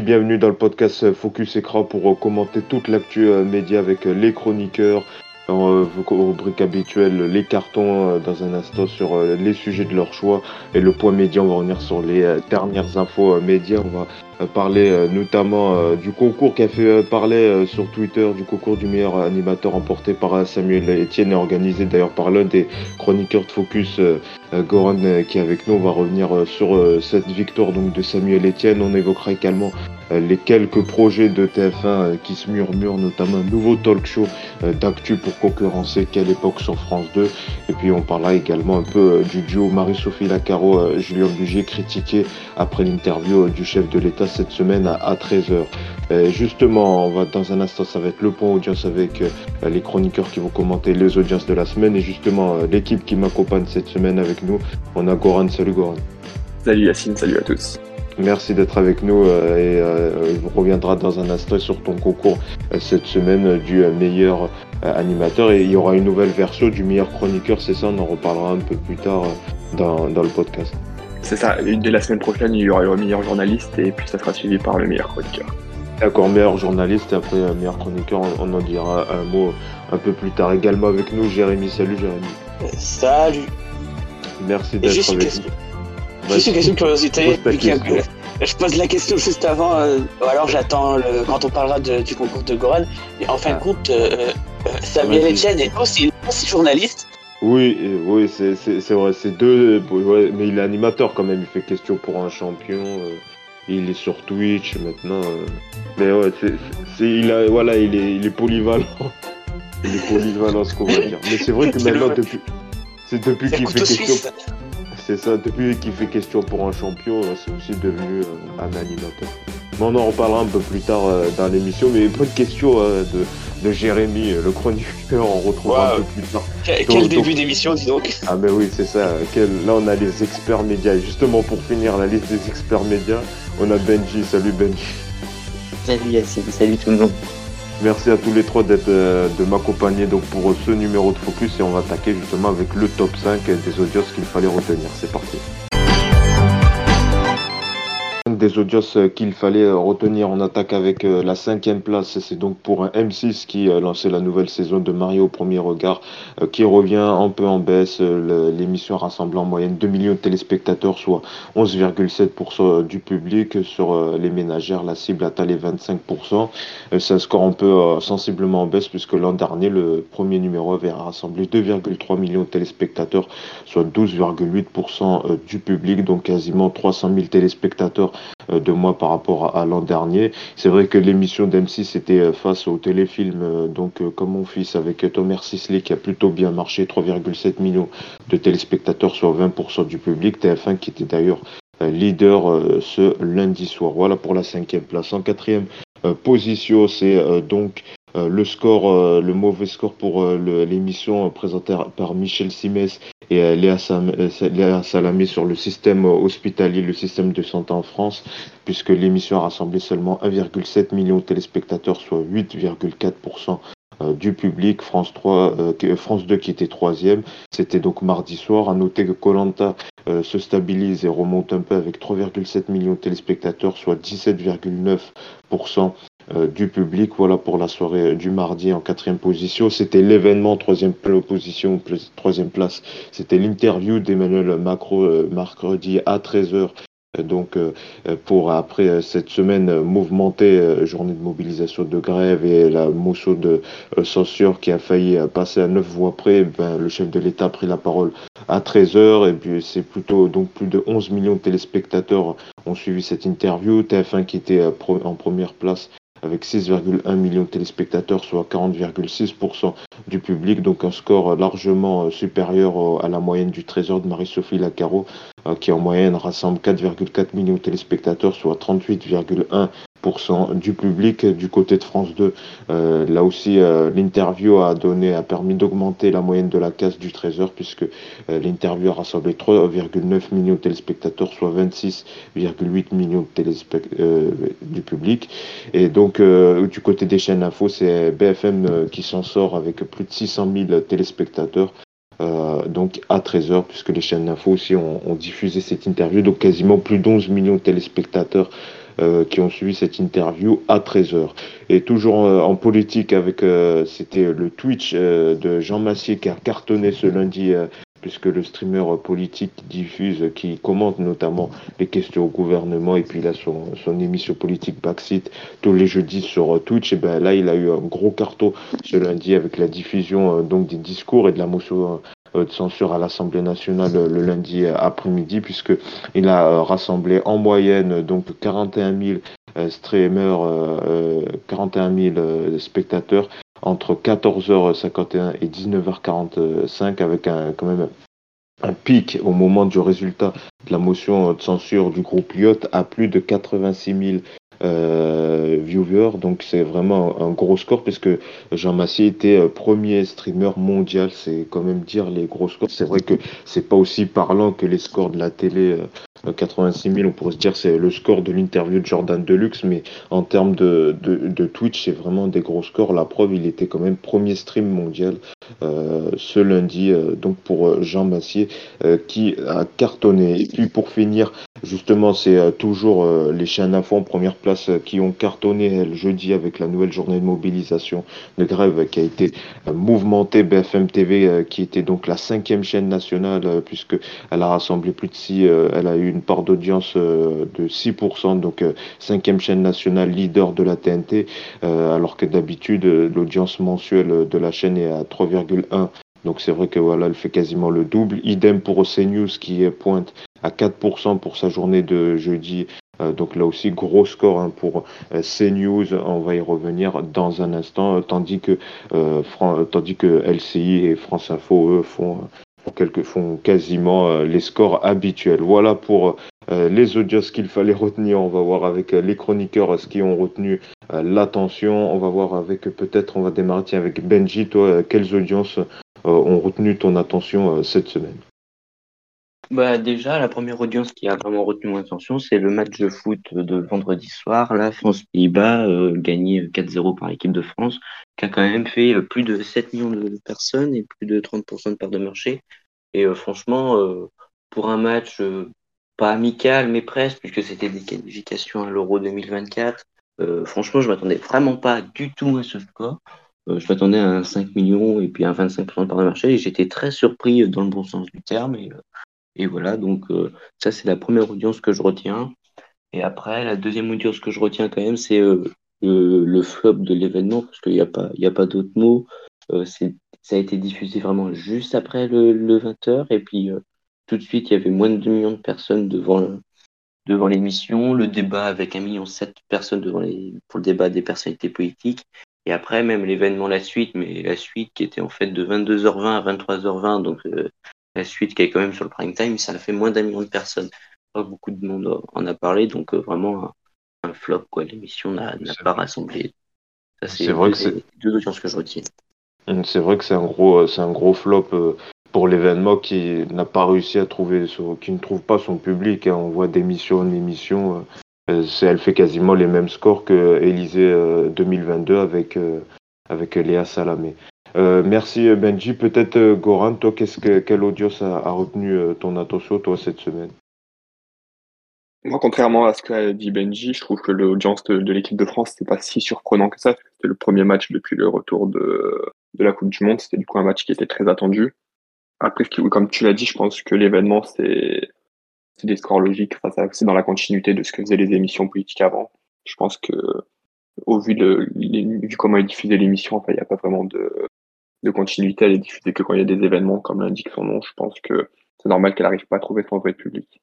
bienvenue dans le podcast Focus Écran pour commenter toute l'actu média avec les chroniqueurs, en rubrique habituelle, les cartons dans un instant sur les sujets de leur choix et le point média, on va revenir sur les dernières infos médias, on va euh, parler euh, notamment euh, du concours qui a fait parler sur Twitter, du concours du meilleur animateur emporté par Samuel Etienne et organisé d'ailleurs par l'un des chroniqueurs de Focus, Goran, qui est avec nous. On va revenir sur cette victoire donc de Samuel Etienne. On évoquera également les quelques projets de TF1 qui se murmurent, notamment un nouveau talk show d'actu pour concurrencer Quelle époque sur France 2. Et puis on parlera également un peu du duo Marie-Sophie Lacaro, Julien Bugier, critiqué après l'interview du chef de l'État cette semaine à, 13h. justement, on va dans un instant, ça va être le point audience avec euh, les chroniqueurs qui vont commenter les audiences de la semaine. Et justement, euh, l'équipe qui m'accompagne cette semaine avec nous, on a Goran. Salut Goran. Salut Yacine, salut à tous. Merci d'être avec nous euh, et on reviendra dans un instant sur ton concours cette semaine du meilleur animateur et il y aura une nouvelle version du meilleur chroniqueur, c'est ça, on en reparlera un peu plus tard dans le podcast. C'est ça, dès la semaine prochaine, il y aura le meilleur journaliste et puis ça sera suivi par le meilleur chroniqueur. D'accord, meilleur journaliste et après euh, meilleur chroniqueur, on, en dira un mot un peu plus tard. Également avec nous, Jérémy. Salut Jérémy. Salut. Merci d'être avec nous. Juste une question de curiosité. Je pose la question juste avant, euh, alors j'attends quand on parlera du concours de Goran. Et en fin de ah. compte, euh, Samuel Etienne est aussi, aussi journaliste. Oui, oui, c'est vrai, c'est deux, mais il est animateur quand même, il fait question pour un champion, euh, il est sur Twitch maintenant, euh, mais ouais, c'est, il a, voilà, il est, il est polyvalent, il est polyvalent ce qu'on va dire. Mais c'est vrai que maintenant depuis, c'est depuis qu'il fait question, c'est ça, depuis qu'il fait question pour un champion, euh, c'est aussi devenu un animateur. Mais on en reparlera un peu plus tard dans l'émission, mais pas de question de de Jérémy, le chroniqueur, on retrouvera un peu plus tard. Quel, début d'émission, dis donc Ah ben oui, c'est ça. Là, on a les experts médias. justement, pour finir la liste des experts médias, on a Benji. Salut Benji. Salut Yassine, salut tout le monde. Merci à tous les trois d'être euh, de m'accompagner donc pour ce numéro de focus et on va attaquer justement avec le top 5 des audios qu'il fallait retenir. C'est parti des audios qu'il fallait retenir en attaque avec euh, la cinquième place. C'est donc pour un M6 qui a lancé la nouvelle saison de Mario au premier regard, euh, qui revient un peu en baisse. L'émission rassemble en moyenne 2 millions de téléspectateurs, soit 11,7% du public. Sur euh, les ménagères, la cible atteint les 25%. C'est un score un peu sensiblement en baisse puisque l'an dernier, le premier numéro avait rassemblé 2,3 millions de téléspectateurs, soit 12,8% du public, donc quasiment 300 000 téléspectateurs euh, de moi par rapport à, l'an dernier. C'est vrai que l'émission d'M6 était euh, face au téléfilm euh, donc comme mon fils avec Thomas Sisley qui a plutôt bien marché, 3,7 millions de téléspectateurs sur 20% du public. TF1 qui était d'ailleurs leader ce lundi soir. Voilà pour la cinquième place. En quatrième position, c'est donc le score, le mauvais score pour l'émission présentée par Michel Simès et euh, Léa, Salamé sur le système hospitalier, le système de santé en France, puisque l'émission a rassemblé seulement 1,7 million de téléspectateurs, soit 8,4% euh, du public. France 3, euh, France 2 qui était troisième. C'était donc mardi soir. À noter que Colanta se stabilise et remonte un peu avec 3,7 millions de téléspectateurs, soit 17,9% euh, du public. Voilà pour la soirée du mardi en quatrième position. C'était l'événement, troisième position, troisième place. C'était l'interview d'Emmanuel Macron euh, mercredi à 13h. Donc euh, pour après cette semaine mouvementée, journée de mobilisation de grève et la motion de censure qui a failli passer à neuf voix près, ben, le chef de l'État a pris la parole à 13h et puis c'est plutôt donc plus de 11 millions de téléspectateurs ont suivi cette interview. TF1 qui était en première place avec 6,1 millions de téléspectateurs, soit 40,6% du public, donc un score largement euh, supérieur à la moyenne du Trésor de Marie-Sophie Lacaro, euh, qui en moyenne rassemble 4,4 millions de téléspectateurs, soit 38,1% du public du côté de France 2. Euh, là aussi, euh, l'interview a donné, a permis d'augmenter la moyenne de la casse du Trésor puisque euh, l'interview a rassemblé 3,9 millions de téléspectateurs, soit 26,8 millions de du public. Et donc, du côté des chaînes info, c'est BFM qui s'en sort avec plus de 600 000 téléspectateurs. donc à 13h, puisque les chaînes d'info aussi ont, ont, diffusé cette interview, donc quasiment plus d'11 millions de téléspectateurs qui ont suivi cette interview à 13h. Et toujours en politique avec, c'était le Twitch de Jean Massier qui a cartonné ce lundi puisque le streamer politique diffuse, qui commente notamment les questions au gouvernement, et puis a son, son émission politique Backseat tous les jeudis sur Twitch, et ben là il a eu un gros carton ce lundi avec la diffusion donc des discours et de la motion euh, de censure à l'Assemblée nationale le lundi après-midi, puisqu'il a rassemblé en moyenne donc 41 000 streamers, 41 000 spectateurs entre 14h51 et 19h45 avec un, quand même un pic au moment du résultat de la motion de censure du groupe Lyot à plus de 86 000 euh, viewers. Donc c'est vraiment un gros score puisque Jean Massier était euh, premier streamer mondial. C'est quand même dire les gros scores. C'est vrai que c'est pas aussi parlant que les scores de la télé. 86 euh, 000, on pourrait se dire c'est le score de l'interview de Jordan Deluxe, mais en termes de, de, Twitch, c'est vraiment des gros scores. La preuve, il était quand même premier stream mondial ce lundi, donc pour Jean Massier, qui a cartonné. Et puis pour finir, justement, c'est toujours les chaînes info en première place qui ont cartonné le jeudi avec la nouvelle journée de mobilisation de grève qui a été euh, mouvementée. BFM TV, euh, qui était donc la cinquième chaîne nationale, euh, puisque elle a rassemblé plus de 6, elle a eu une part d'audience de 6%, donc cinquième chaîne nationale leader de la TNT, alors que d'habitude l'audience mensuelle de la chaîne est à 3,1 donc c'est vrai que voilà, elle fait quasiment le double. Idem pour CNews qui pointe à 4% pour sa journée de jeudi euh, donc là aussi, gros score hein, pour euh, CNews, on va y revenir dans un instant, tandis que, euh, tandis que LCI et France Info, eux, font, quelques, font quasiment les scores habituels. Voilà pour les audios qu'il fallait retenir. On va voir avec les chroniqueurs ce qui ont retenu l'attention. On va voir avec peut-être, on va démarrer avec Benji. Toi, quelles audiences ont retenu ton attention cette semaine? Bah déjà, la première audience qui a vraiment retenu mon attention, c'est le match de foot de vendredi soir, la France-Pays-Bas, euh, gagné 4-0 par l'équipe de France, qui a quand même fait euh, plus de 7 millions de personnes et plus de 30% de part de marché. Et euh, franchement, pour un match pas amical, mais presque, puisque c'était des qualifications à l'Euro 2024, franchement, je m'attendais vraiment pas du tout à ce score. je m'attendais à un 5 millions et puis un 25% de part de marché, j'étais très surpris dans le bon sens du terme. Et, et voilà, donc euh, ça, c'est la première audience que je retiens. Et après, la deuxième audience que je retiens quand même, c'est euh, le, flop de l'événement, parce qu'il n'y a pas, y a pas d'autres mots. Euh, ça a été diffusé vraiment juste après le, 20h. Et puis, tout de suite, il y avait moins de 2 millions de personnes devant, devant l'émission. Le débat avec 1,7 million de personnes devant les, pour le débat des personnalités politiques. Et après, même l'événement, la suite, mais la suite qui était en fait de 22h20 à 23h20, donc la suite qui est quand même sur le prime time, ça a fait moins d'un million de personnes. Pas beaucoup de monde en a parlé, donc euh, vraiment un, flop. quoi. L'émission n'a pas rassemblé. c'est vrai que c'est deux audiences que je retiens. Hum, c'est vrai que c'est un gros, euh, c'est un gros flop euh, pour l'événement qui n'a pas réussi à trouver, qui ne trouve pas son public. Hein. On voit d'émission en émission. elle fait quasiment les mêmes scores que Élysée 2022 avec, avec Léa Salamé. Euh, merci euh, Benji. Peut-être euh, Goran, toi, qu'est-ce que, quelle audience a, retenu ton attention toi cette semaine? Moi, contrairement à ce qu'a dit Benji, je trouve que l'audience de, l'équipe de France, c'est pas si surprenant que ça. C'était le premier match depuis le retour de, de la Coupe du Monde. C'était du coup un match qui était très attendu. Après, comme tu l'as dit, je pense que l'événement, c'est des scores logiques. C'est dans la continuité de ce que faisaient les émissions politiques avant. Je pense que, au vu de, comment est diffusée l'émission, enfin, il n'y a pas vraiment de, de continuité, elle est diffusée que quand il y a des événements, comme l'indique son nom. Je pense que c'est normal qu'elle n'arrive pas à trouver son vrai public.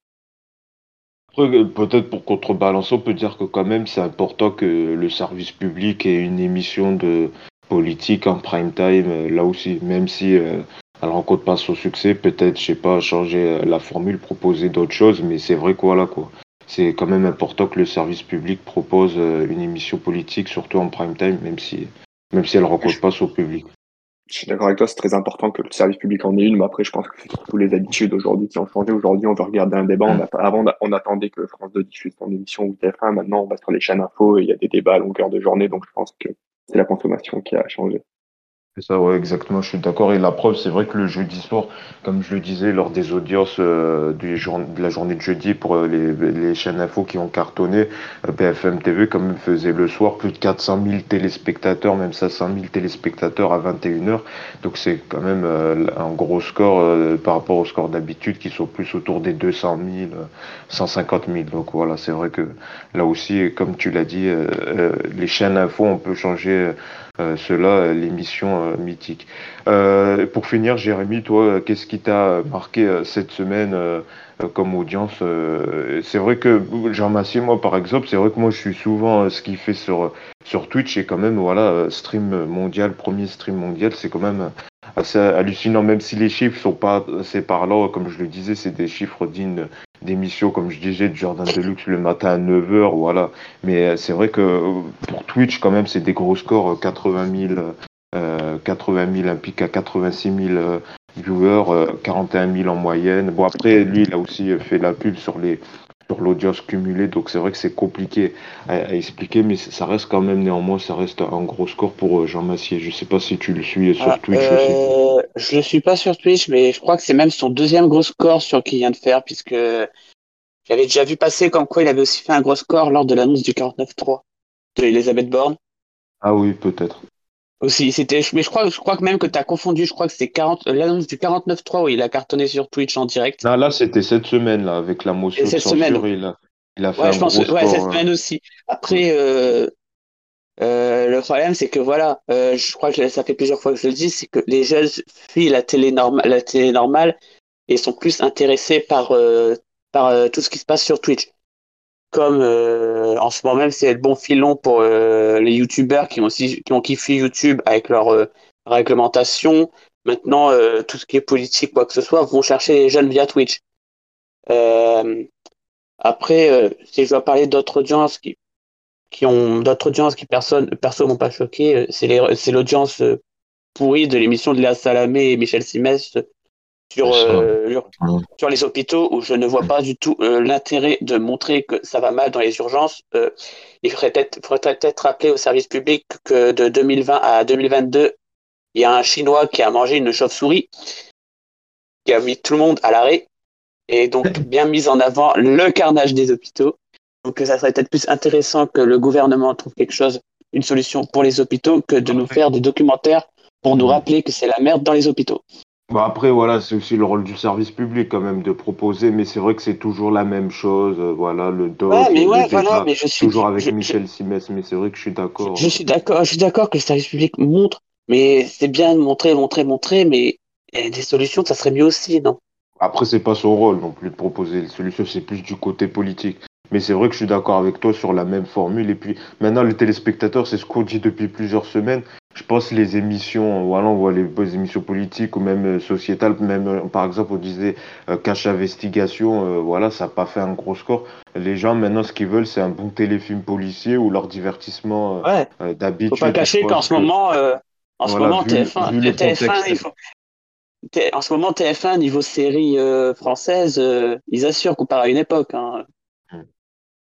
Euh, peut-être pour contrebalancer, on peut dire que quand même c'est important que le service public ait une émission de politique en prime time, euh, là aussi, même si euh, elle rencontre pas son succès, peut-être, je sais pas, changer la formule, proposer d'autres choses, mais c'est vrai que voilà quoi. C'est quand même important que le service public propose une émission politique, surtout en prime time, même si, même si elle rencontre pas son public je suis d'accord avec toi, c'est très important que le service public en ait une, mais après, je pense que c'est surtout les habitudes aujourd'hui qui ont changé. Aujourd'hui, on veut regarder un débat. On avant, on attendait que France 2 diffuse son émission ou TF1. Maintenant, on va sur les chaînes info et il y a des débats à longueur de journée. Donc, je pense que c'est la consommation qui a changé. C'est ça, ouais, exactement, je suis d'accord. Et la preuve, c'est vrai que le jeudi soir, comme je le disais lors des audiences euh, de la journée de jeudi pour euh, les, chaînes info qui ont cartonné, euh, BFM TV même faisait le soir plus de 400 000 téléspectateurs, même 500 000 téléspectateurs à 21h. Donc c'est quand même un gros score par rapport au score d'habitude qui sont plus autour des 200 000, 150 000. Donc voilà, c'est vrai que là aussi, comme tu l'as dit, les chaînes info, on peut changer cela, euh, l'émission euh, mythique. Euh, pour finir, Jérémy, toi, qu'est-ce qui t'a marqué euh, cette semaine euh, euh, comme audience euh, C'est vrai que Jean Massier, moi, par exemple, c'est vrai que moi, je suis souvent euh, ce qu'il fait sur sur Twitch et quand même, voilà, euh, stream mondial, premier stream mondial, c'est quand même assez hallucinant, même si les chiffres sont pas assez parlants, comme je le disais, c'est des chiffres dignes d'émissions, comme je disais, de Jordan Deluxe le matin à 9h, voilà. Mais euh, c'est vrai que euh, pour Twitch, quand même, c'est des gros scores, euh, 80 000, euh, 80 000, un pic à 86 000 euh, viewers, euh, 41 000 en moyenne. Bon, après, lui, il a aussi fait la pub sur les sur l'audience cumulée, donc c'est vrai que c'est compliqué à, à expliquer, mais ça reste quand même néanmoins, ça reste un gros score pour euh, Jean Massier. Je sais pas si tu le suis sur Ah, Twitch aussi. euh, je le suis pas sur Twitch, mais je crois que c'est même son deuxième gros score sur qu'il vient de faire, puisque j'avais déjà vu passer comme quoi il avait aussi fait un gros score lors de l'annonce du 49.3 de Elisabeth Borne. Ah oui, peut-être. Aussi, c'était, mais je crois, je crois que même que tu as confondu, je crois que c'est 40, euh, l'annonce du 49.3 où il a cartonné sur Twitch en direct. Non, là, c'était cette semaine, là, avec la motion Et de cette semaine. il a, il a fait Ouais, un je pense, gros ouais, cette euh, semaine aussi. Après, euh, euh, le problème, c'est que voilà, euh, je crois que ça fait plusieurs fois que je le dis, c'est que les jeunes fuient la télé normale, la télé normale et sont plus intéressés par, par tout ce qui se passe sur Twitch. Comme euh, en ce moment même, c'est le bon filon pour euh, les youtubeurs qui ont aussi qui kiffé YouTube avec leur euh, réglementation. Maintenant, tout ce qui est politique, quoi que ce soit, vont chercher les jeunes via Twitch. Après, si je dois parler d'autres audiences qui, qui ont d'autres audiences qui personne perso m'ont pas choqué, c'est l'audience pourrie de l'émission de Léa Salamé et Michel Simès sur, euh, sur Ouais. sur les hôpitaux où je ne vois pas du tout euh, l'intérêt de montrer que ça va mal dans les urgences. Euh, il faudrait peut-être faudrait peut-être rappeler au service public que de 2020 à 2022, il y a un Chinois qui a mangé une chauve-souris, qui a mis tout le monde à l'arrêt, et donc bien mis en avant le carnage des hôpitaux. Donc ça serait peut-être plus intéressant que le gouvernement trouve quelque chose, une solution pour les hôpitaux, que de nous faire des documentaires pour nous Mhm. rappeler que c'est la merde dans les hôpitaux. Bah après, voilà, c'est aussi le rôle du service public quand même de proposer, mais c'est vrai que c'est toujours la même chose, euh, voilà, le doc, Ouais, mais le ouais, débat, voilà, mais je suis, toujours avec je- je- Michel Simès, mais c'est vrai que je suis d'accord. Je suis d'accord, je suis d'accord que le service public montre, mais c'est bien de montrer, montrer, montrer, mais il y a des solutions, ça serait mieux aussi, non? Après, c'est pas son rôle non plus de proposer les solutions, c'est plus du côté politique. Mais c'est vrai que je suis d'accord avec toi sur la même formule. Et puis maintenant, les téléspectateurs, c'est ce qu'on dit depuis plusieurs semaines. Je pense les émissions, voilà, on voit les, les émissions politiques ou même euh, sociétales, même euh, par exemple, on disait euh, Cache Investigation, voilà, ça n'a pas fait un gros score. Les gens maintenant, ce qu'ils veulent, c'est un bon téléfilm policier ou leur divertissement Ouais, euh, faut d'habitude. pas cacher qu'en ce moment, en ce moment, vu, TF1, vu le TF1, contexte, il faut, T- en ce moment, TF1, niveau série française, ils assurent comparé à une époque, hein.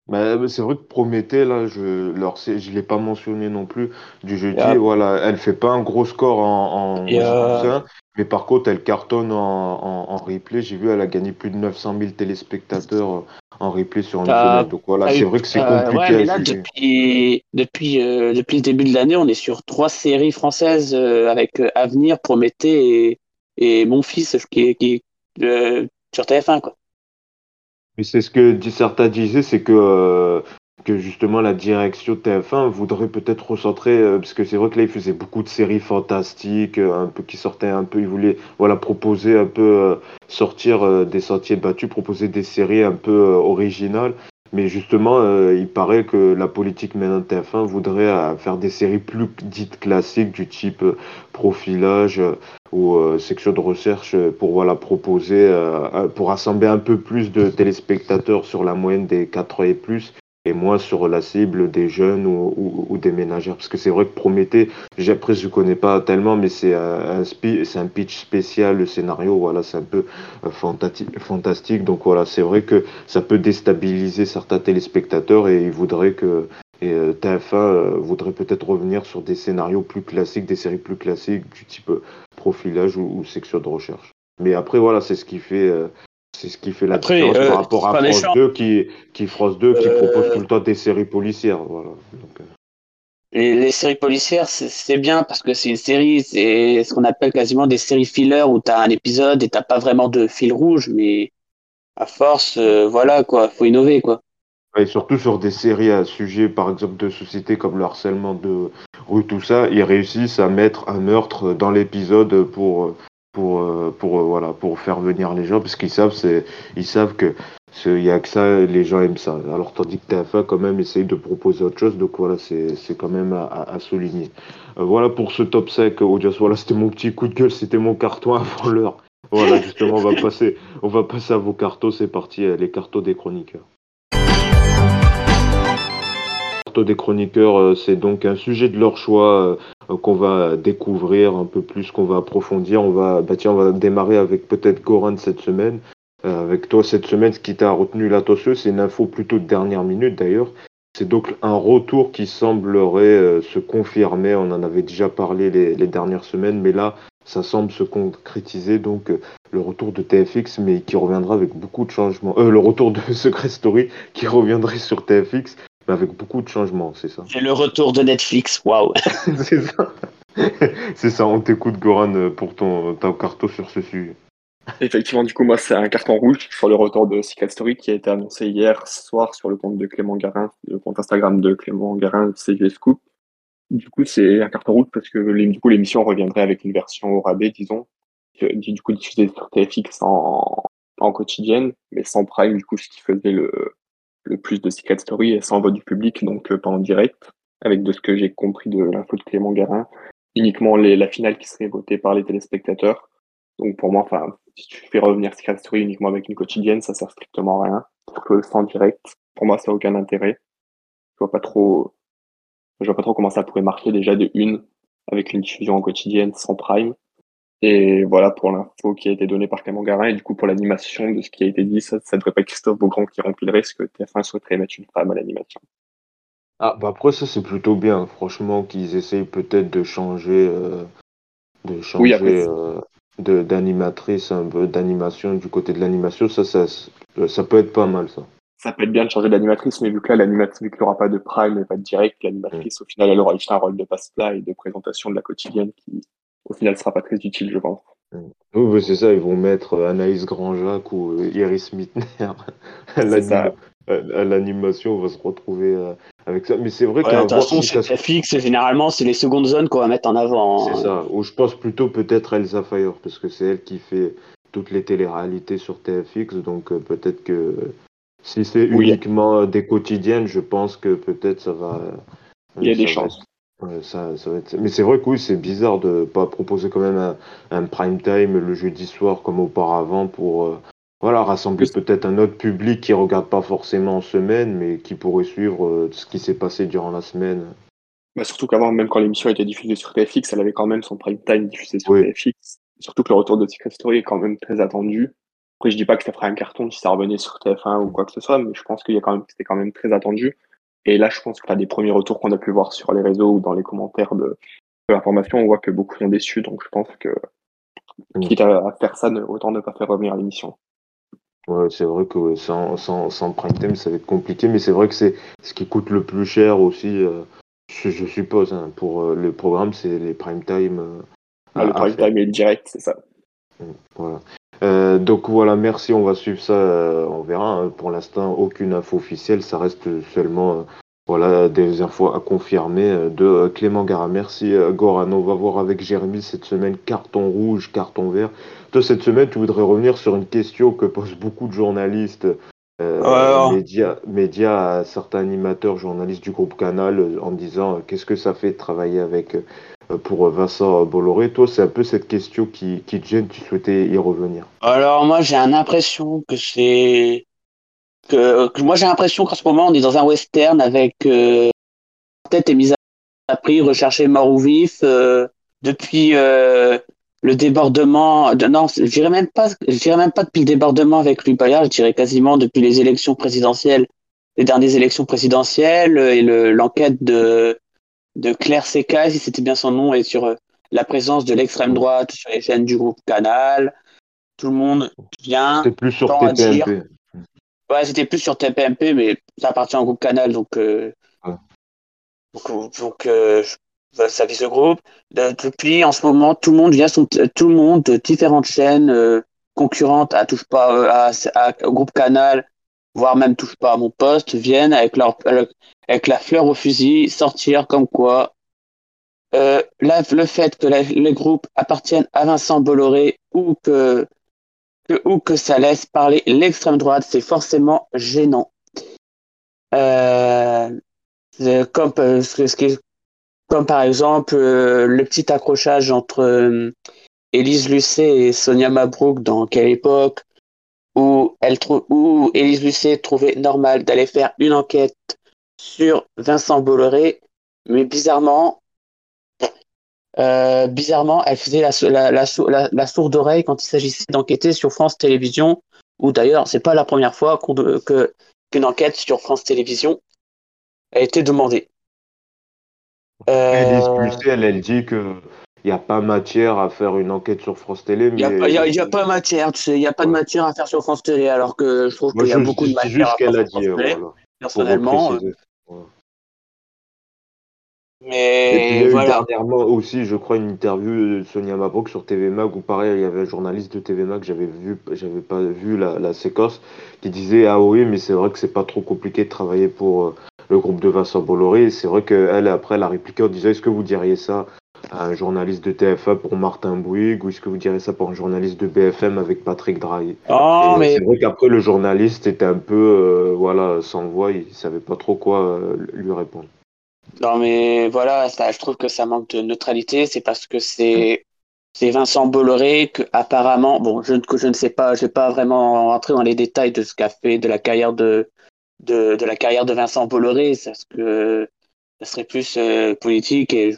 Bah, bah, c'est vrai que Prométhée, là, je leur sais, je l'ai pas mentionné non plus du jeudi. Euh, Voilà, elle fait pas un gros score en, en euh, J 1, mais par contre, elle cartonne en, en, en replay. J'ai vu, elle a gagné plus de 900 000 téléspectateurs euh, en replay sur une semaine. Donc voilà, c'est vrai que c'est ouais, compliqué mais à là, depuis, depuis, euh, depuis le début de l'année, on est sur trois séries françaises euh, avec euh, Avenir, Prométhée et, et Mon Fils qui, qui sur TF1, quoi. Mais c'est ce que certains disaient, c'est que, euh, que justement la direction de TF1 voudrait peut-être recentrer, euh, parce que c'est vrai que là, ils faisaient beaucoup de séries fantastiques, euh, un peu qui sortaient un peu, ils voulaient voilà, proposer un peu, sortir des sentiers battus, proposer des séries un peu originales. Mais justement, euh, il paraît que la politique maintenant de TF1 voudrait euh, faire des séries plus dites classiques du type euh, profilage ou section de recherche pour voilà, proposer, pour rassembler un peu plus de téléspectateurs sur la moyenne des 4 ans et plus et moins sur la cible des jeunes ou, ou- ou des ménagères. Parce que c'est vrai que Prométhée, après je ne connais pas tellement, mais c'est un, un spi- c'est un pitch spécial, le scénario, voilà, c'est un peu euh, fantastique. Donc voilà, c'est vrai que ça peut déstabiliser certains téléspectateurs et ils voudraient que Et TF1 voudrait peut-être revenir sur des scénarios plus classiques, des séries plus classiques du type profilage ou, section de recherche. Mais après, voilà, c'est ce qui fait, c'est ce qui fait la différence par rapport à France 2 qui, qui France 2 qui propose tout le temps des séries policières. Voilà. Donc, les, séries policières, c'est bien parce que c'est une série, c'est ce qu'on appelle quasiment des séries filler où tu as un épisode et t'as pas vraiment de fil rouge, mais à force, euh, voilà quoi, faut innover quoi. Et surtout sur des séries à sujet, par exemple, de société comme le harcèlement de rue, tout ça, ils réussissent à mettre un meurtre dans l'épisode pour pour pour voilà pour faire venir les gens parce qu'ils savent c'est ils savent que il n'y a que ça, les gens aiment ça. Alors tandis que TF1 quand même essaye de proposer autre chose, donc voilà, c'est quand même à, souligner. Euh, voilà pour ce top sec, Audience. Voilà, c'était mon petit coup de gueule, c'était mon carton avant l'heure. Voilà, justement, on va passer, on va passer à vos cartos. C'est parti, euh, les cartos des chroniqueurs. Des chroniqueurs, euh, c'est donc un sujet de leur choix qu'on va découvrir un peu plus, qu'on va approfondir. On va, bah tiens, on va démarrer avec peut-être Goran cette semaine. Euh, avec toi cette semaine. Ce qui t'a retenu l'attention, c'est une info plutôt de dernière minute d'ailleurs. C'est donc un retour qui semblerait euh, se confirmer. On en avait déjà parlé les, dernières semaines, mais là, ça semble se concrétiser. Donc, euh, le retour de TFX, mais qui reviendra avec beaucoup de changements. le retour de Secret Story, qui reviendrait sur TFX, avec beaucoup de changements, c'est ça. C'est le retour de Netflix, waouh C'est ça. c'est ça, on t'écoute, Goran, pour ton, ton carton sur ce sujet. Effectivement, du coup, moi, c'est un carton rouge sur le retour de Secret Story qui a été annoncé hier soir sur le compte de Clément Garin, le compte Instagram de Clément Garin, CG Scoop. Du coup, c'est un carton rouge parce que du coup, l'émission reviendrait avec une version au rabais, disons, du coup, diffusée sur TFX en, en quotidienne, mais sans Prime, du coup, ce qui faisait le, le plus de Secret Story et sans vote du public, donc euh, pas en direct, avec de ce que j'ai compris de l'info de Clément Garin, uniquement les, la finale qui serait votée par les téléspectateurs. Donc pour moi, enfin, si tu fais revenir Secret Story uniquement avec une quotidienne, ça sert strictement à rien. que sans direct, pour moi, ça n'a aucun intérêt. Je vois pas trop, je vois pas trop comment ça pourrait marcher déjà de une avec une diffusion en quotidienne sans Prime. Et voilà pour l'info qui a été donnée par Clément Garin. Et du coup, pour l'animation de ce qui a été dit, ça ne devrait pas être Christophe Beaugrand qui remplirait ce que TF1 souhaiterait mettre une femme à l'animation. Ah, bah après, ça, c'est plutôt bien. Franchement, qu'ils essayent peut-être de changer, euh, de changer, euh, d'animatrice, un peu d'animation du côté de l'animation, ça, ça, ça peut être pas mal, ça. Ça peut être bien de changer d'animatrice, mais vu que là, l'animatrice, vu qu'il n'y aura pas de prime et pas de direct, l'animatrice, au final, elle aura juste un rôle de passe-plat et de présentation de la quotidienne qui, au final, sera pas très utile, je pense. Oui, c'est ça, ils vont mettre Anaïs Grandjac ou Iris Mitner à l'animation, on va se retrouver euh, avec ça. Mais c'est vrai ouais, qu'un c'est fixe, généralement, c'est les secondes zones qu'on va mettre en avant. Hein. C'est ça. Ou je pense plutôt peut-être Elsa Fire, parce que c'est elle qui fait toutes les téléréalités sur TFX. Donc euh, peut-être que si c'est uniquement des quotidiennes, je pense que peut-être ça va. Il y a des chances. Ça, ça va être... Mais c'est vrai que oui, c'est bizarre de pas proposer quand même un, un, prime time le jeudi soir comme auparavant pour euh, voilà, rassembler peut-être un autre public qui regarde pas forcément en semaine, mais qui pourrait suivre euh, ce qui s'est passé durant la semaine. Bah surtout qu'avant, même quand l'émission été diffusée sur TFX, elle avait quand même son prime time diffusé sur TFX. Surtout que le retour de Secret Story est quand même très attendu. Après, je dis pas que ça ferait un carton si ça revenait sur TF1 ou quoi que ce soit, mais je pense qu'il y a quand même, c'était quand même très attendu. Et là, je pense que des premiers retours qu'on a pu voir sur les réseaux ou dans les commentaires de, de l'information, on voit que beaucoup sont déçus. Donc, je pense que, mm. quitte à, faire ça, autant ne pas faire revenir l'émission. Ouais, c'est vrai que sans, sans, sans prime time, ça va être compliqué, mais c'est vrai que c'est ce qui coûte le plus cher aussi, euh, je, suppose, hein, pour euh, le programme, c'est les prime time. Euh, ah, le prime time et le direct, c'est ça. Mmh, voilà. donc voilà, merci, on va suivre ça, on verra. Hein. pour l'instant, aucune info officielle, ça reste seulement voilà, des infos à confirmer de Clément Gara. Merci Goran, on va voir avec Jérémy cette semaine carton rouge, carton vert cette semaine, tu voudrais revenir sur une question que posent beaucoup de journalistes, euh, médias, médias, à certains animateurs, journalistes du groupe Canal, euh, en disant euh, qu'est-ce que ça fait de travailler avec pour Vincent Bolloré. Toi, c'est un peu cette question qui, qui te gêne, tu souhaitais y revenir. Alors, moi, j'ai l'impression que c'est. Que, moi, j'ai l'impression qu'en ce moment, on est dans un western avec euh, tête et mise à prix, recherché mort ou vif. depuis le débordement, non, je dirais même pas, même pas depuis le débordement avec Louis Bayard, je dirais quasiment depuis les élections présidentielles les dernières élections présidentielles et l'enquête de, de Claire Seca, si c'était bien son nom, et sur la présence de l'extrême droite sur les chaînes du groupe Canal. Tout le monde vient. C'était plus sur TPMP. Ouais, c'était plus sur TPMP, mais ça appartient au groupe Canal, donc. Donc, ça vise le groupe. Depuis en ce moment, tout le monde vient son, tout le monde de différentes chaînes euh, concurrentes à touche pas euh, à, au groupe Canal, voire même touche pas à mon poste, viennent avec leur avec la fleur au fusil sortir comme quoi euh, le fait que les groupes appartiennent à Vincent Bolloré ou que, ou que ça laisse parler l'extrême droite, c'est forcément gênant. Euh, ce qui comme par exemple euh, le petit accrochage entre euh, Élise Lucet et Sonia Mabrouk dans quelle époque où, elle où Élise Lucet trouvait normal d'aller faire une enquête sur Vincent Bolloré, mais bizarrement, euh, bizarrement, elle faisait la, la, la, sourde oreille quand il s'agissait d'enquêter sur France Télévisions, ou d'ailleurs, c'est pas la première fois que qu'une enquête sur France Télévisions a été demandée. Elle, euh, elle, elle dit que il n'y a pas matière à faire une enquête sur France Télé. Il n'y a, a, pas matière, tu sais, il n'y a pas de matière à faire sur France Télé, alors que je trouve qu'il y a beaucoup de matière. C'est juste qu'elle a dit, voilà, personnellement. Mais et puis, il y a eu dernièrement aussi, je crois, une interview de Sonia Mabrouk sur TV Mag où pareil, il y avait un journaliste de TV Mag, j'avais vu, j'avais pas vu la, la, séquence, qui disait ah oui, mais c'est vrai que c'est pas trop compliqué de travailler pour euh, le groupe de Vincent Bolloré. C'est vrai qu'elle, après, elle a répliqué en disant Est-ce que vous diriez ça à un journaliste de TFA pour Martin Bouygues ou est-ce que vous diriez ça pour un journaliste de BFM avec Patrick Drahi? Oh, mais... C'est vrai qu'après, le journaliste était un peu euh, voilà, sans voix, il savait pas trop quoi euh, lui répondre. Non, mais voilà, ça, je trouve que ça manque de neutralité. C'est parce que c'est. C'est Vincent Bolloré que apparemment, bon, je, je ne sais pas, je vais pas vraiment rentrer dans les détails de ce qu'a fait, de la carrière de, de, de, la carrière de Vincent Bolloré, parce que ça serait plus euh, politique et,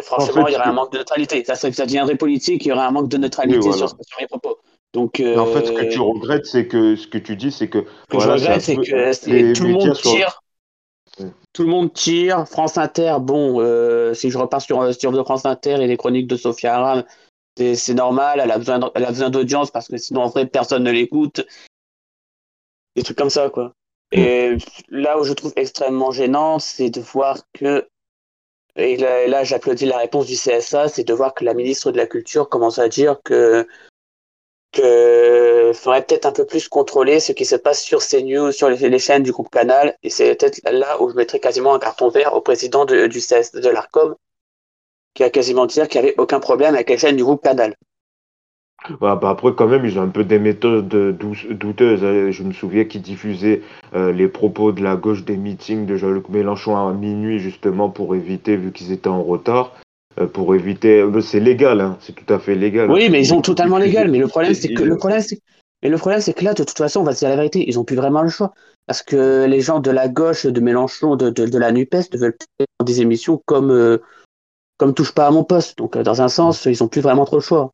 franchement, il y aurait un manque de neutralité. Ça, ça deviendrait politique, il y aurait un manque de neutralité sur, sur, les propos. Donc, en fait, ce que tu euh, regrettes, c'est que ce que tu dis, c'est que. Ce que je regrette, c'est que tout le monde tire. Tout le monde tire. France Inter, bon, euh, si je repars sur, sur France Inter et les chroniques de Sophia Aram, c'est normal, elle a besoin d'audience parce que sinon en vrai personne ne l'écoute des trucs comme ça, quoi. Et là où je trouve extrêmement gênant, c'est de voir que, et là, j'applaudis la réponse du CSA, c'est de voir que la ministre de la Culture commence à dire que que faudrait peut-être un peu plus contrôler ce qui se passe sur CNews, sur les, chaînes du groupe Canal. Et c'est peut-être là où je mettrais quasiment un carton vert au président de, du CS, de l'ARCOM, qui a quasiment dit qu'il n'y avait aucun problème avec les chaînes du groupe Canal. Bah, après, quand même, ils ont un peu des méthodes douteuses. Hein. Je me souviens qu'ils diffusaient euh, les propos de la gauche des meetings de Jean-Luc Mélenchon à minuit, justement, pour éviter, vu qu'ils étaient en retard, euh, pour éviter. Euh, c'est légal, hein. c'est tout à fait légal. Oui, mais ils ont totalement légal. Mais le problème, c'est que le problème, mais le problème, c'est que là, de toute façon, on va se dire la vérité, ils ont plus vraiment le choix. Parce que les gens de la gauche, de Mélenchon, de, de, la NUPES, ne veulent faire des émissions comme, comme Touche pas à mon poste. Donc, dans un sens, ils ont plus vraiment trop le choix.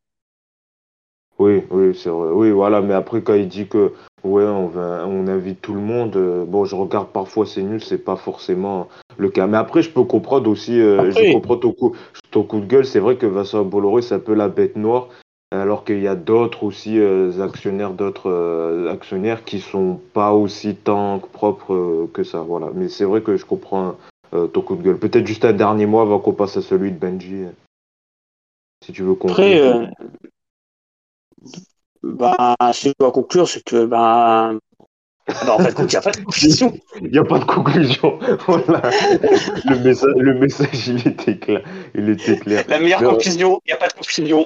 Oui, oui, c'est vrai. Oui, voilà, mais après, quand il dit que, ouais, on, va, on invite tout le monde, euh, bon, je regarde parfois c'est nul, c'est pas forcément le cas. Mais après, je peux comprendre aussi, euh, je comprends ton coup, ton coup de gueule, c'est vrai que Vincent Bolloré, c'est un peu la bête noire, alors qu'il y a d'autres aussi euh, actionnaires, d'autres actionnaires qui sont pas aussi tant propres que ça, voilà. Mais c'est vrai que je comprends ton coup de gueule. Peut-être juste un dernier mot avant qu'on passe à celui de Benji. Si tu veux conclure. Ben, si je dois conclure, c'est que ben, ben en fait, il n'y a pas de conclusion. Il n'y a pas de conclusion. Voilà. Le message, le message, il était clair. Il était clair. La meilleure conclusion, il n'y a pas de conclusion.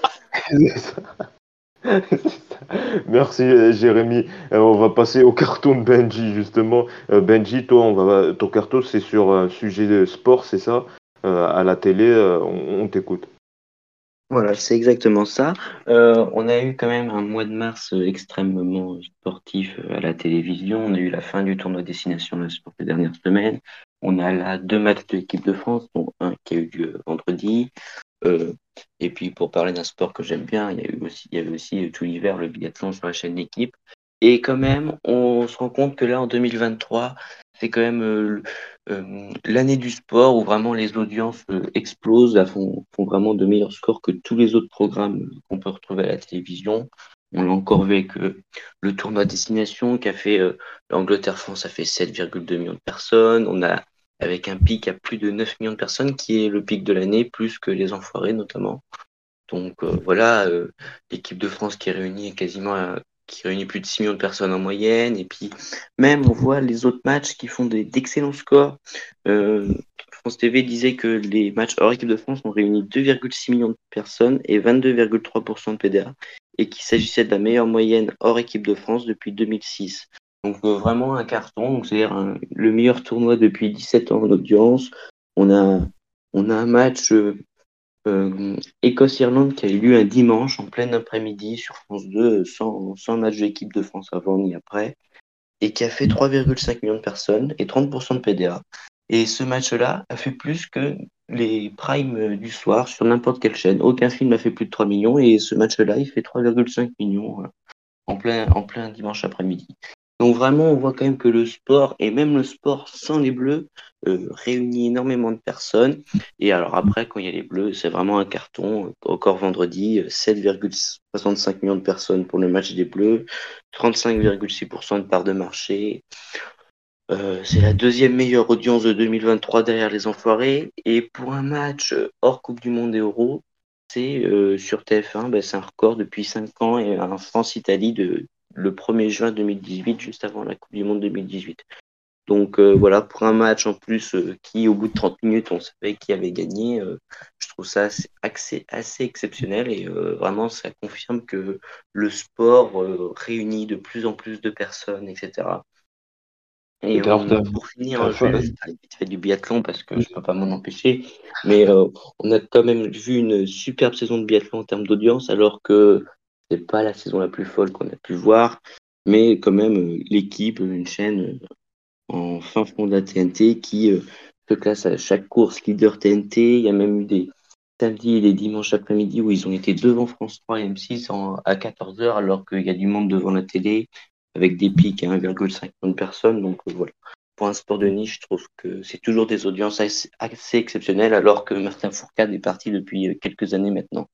Merci Jérémy. Euh, on va passer au carton de Benji justement. Euh, Benji, toi, on va, ton carton c'est sur un sujet de sport, c'est ça? Euh, À la télé, on t'écoute. Voilà, c'est exactement ça. Euh, on a eu quand même un mois de mars euh, extrêmement sportif euh, à la télévision. On a eu la fin du tournoi Destination de Sport les dernières semaines. On a là deux matchs de l'équipe de France, dont un qui a eu lieu vendredi. et puis pour parler d'un sport que j'aime bien, il y, a eu aussi, avait aussi tout l'hiver le biathlon sur la chaîne d'équipe. Et quand même, on se rend compte que là, en 2023, c'est quand même l'année du sport où vraiment les audiences euh, explosent, font, vraiment de meilleurs scores que tous les autres programmes qu'on peut retrouver à la télévision. On l'a encore vu avec le tournoi destination qui a fait l'Angleterre-France a fait 7,2 millions de personnes. On a avec un pic à plus de 9 millions de personnes qui est le pic de l'année, plus que les enfoirés notamment. Donc voilà, l'équipe de France qui est réunie quasiment qui réunit plus de 6 millions de personnes en moyenne. Et puis, même, on voit les autres matchs qui font d'excellents scores. Euh, France TV disait que les matchs hors équipe de France ont réuni 2,6 millions de personnes et 22,3% de PDA, et qu'il s'agissait de la meilleure moyenne hors équipe de France depuis 2006. Donc, euh, vraiment un carton, c'est-à-dire le meilleur tournoi depuis 17 ans d'audience. On a, on a un match euh, euh, Écosse-Irlande qui a eu lieu un dimanche en plein après-midi sur France 2, sans, sans match d'équipe de France avant ni après, et qui a fait 3,5 millions de personnes et 30% de PDA. Et ce match-là a fait plus que les primes du soir sur n'importe quelle chaîne. Aucun film n'a fait plus de 3 millions et ce match-là, il fait 3,5 millions euh, en plein, en plein dimanche après-midi. Donc vraiment, on voit quand même que le sport, et même le sport sans les bleus, euh, réunit énormément de personnes. Et alors après, quand il y a les bleus, c'est vraiment un carton. Encore vendredi, 7,65 millions de personnes pour le match des bleus, 35,6% de part de marché. Euh, c'est la deuxième meilleure audience de 2023 derrière les Enfoirés. Et pour un match hors Coupe du Monde et Euro, c'est euh, sur TF1, ben, c'est un record depuis 5 ans et un France-Italie de le 1er juin 2018, juste avant la Coupe du Monde 2018. Donc euh, voilà, pour un match en plus euh, qui, au bout de 30 minutes, on savait qui avait gagné, euh, je trouve ça assez, assez, exceptionnel et vraiment ça confirme que le sport réunit de plus en plus de personnes, etc. Et pour finir, je vais fait du biathlon parce que je ne peux pas m'en empêcher, mais on a quand même vu une superbe saison de biathlon en termes d'audience alors que c'est pas la saison la plus folle qu'on a pu voir, mais quand même euh, l'équipe, une chaîne euh, en fin fond de la TNT qui euh, se classe à chaque course leader TNT. Il y a même eu des samedis et des dimanches après-midi où ils ont été devant France 3 et M6 à 14h alors qu'il y a du monde devant la télé avec des pics à 1,5 million de personnes. Donc voilà. Pour un sport de niche, je trouve que c'est toujours des audiences assez exceptionnelles alors que Martin Fourcade est parti depuis quelques années maintenant.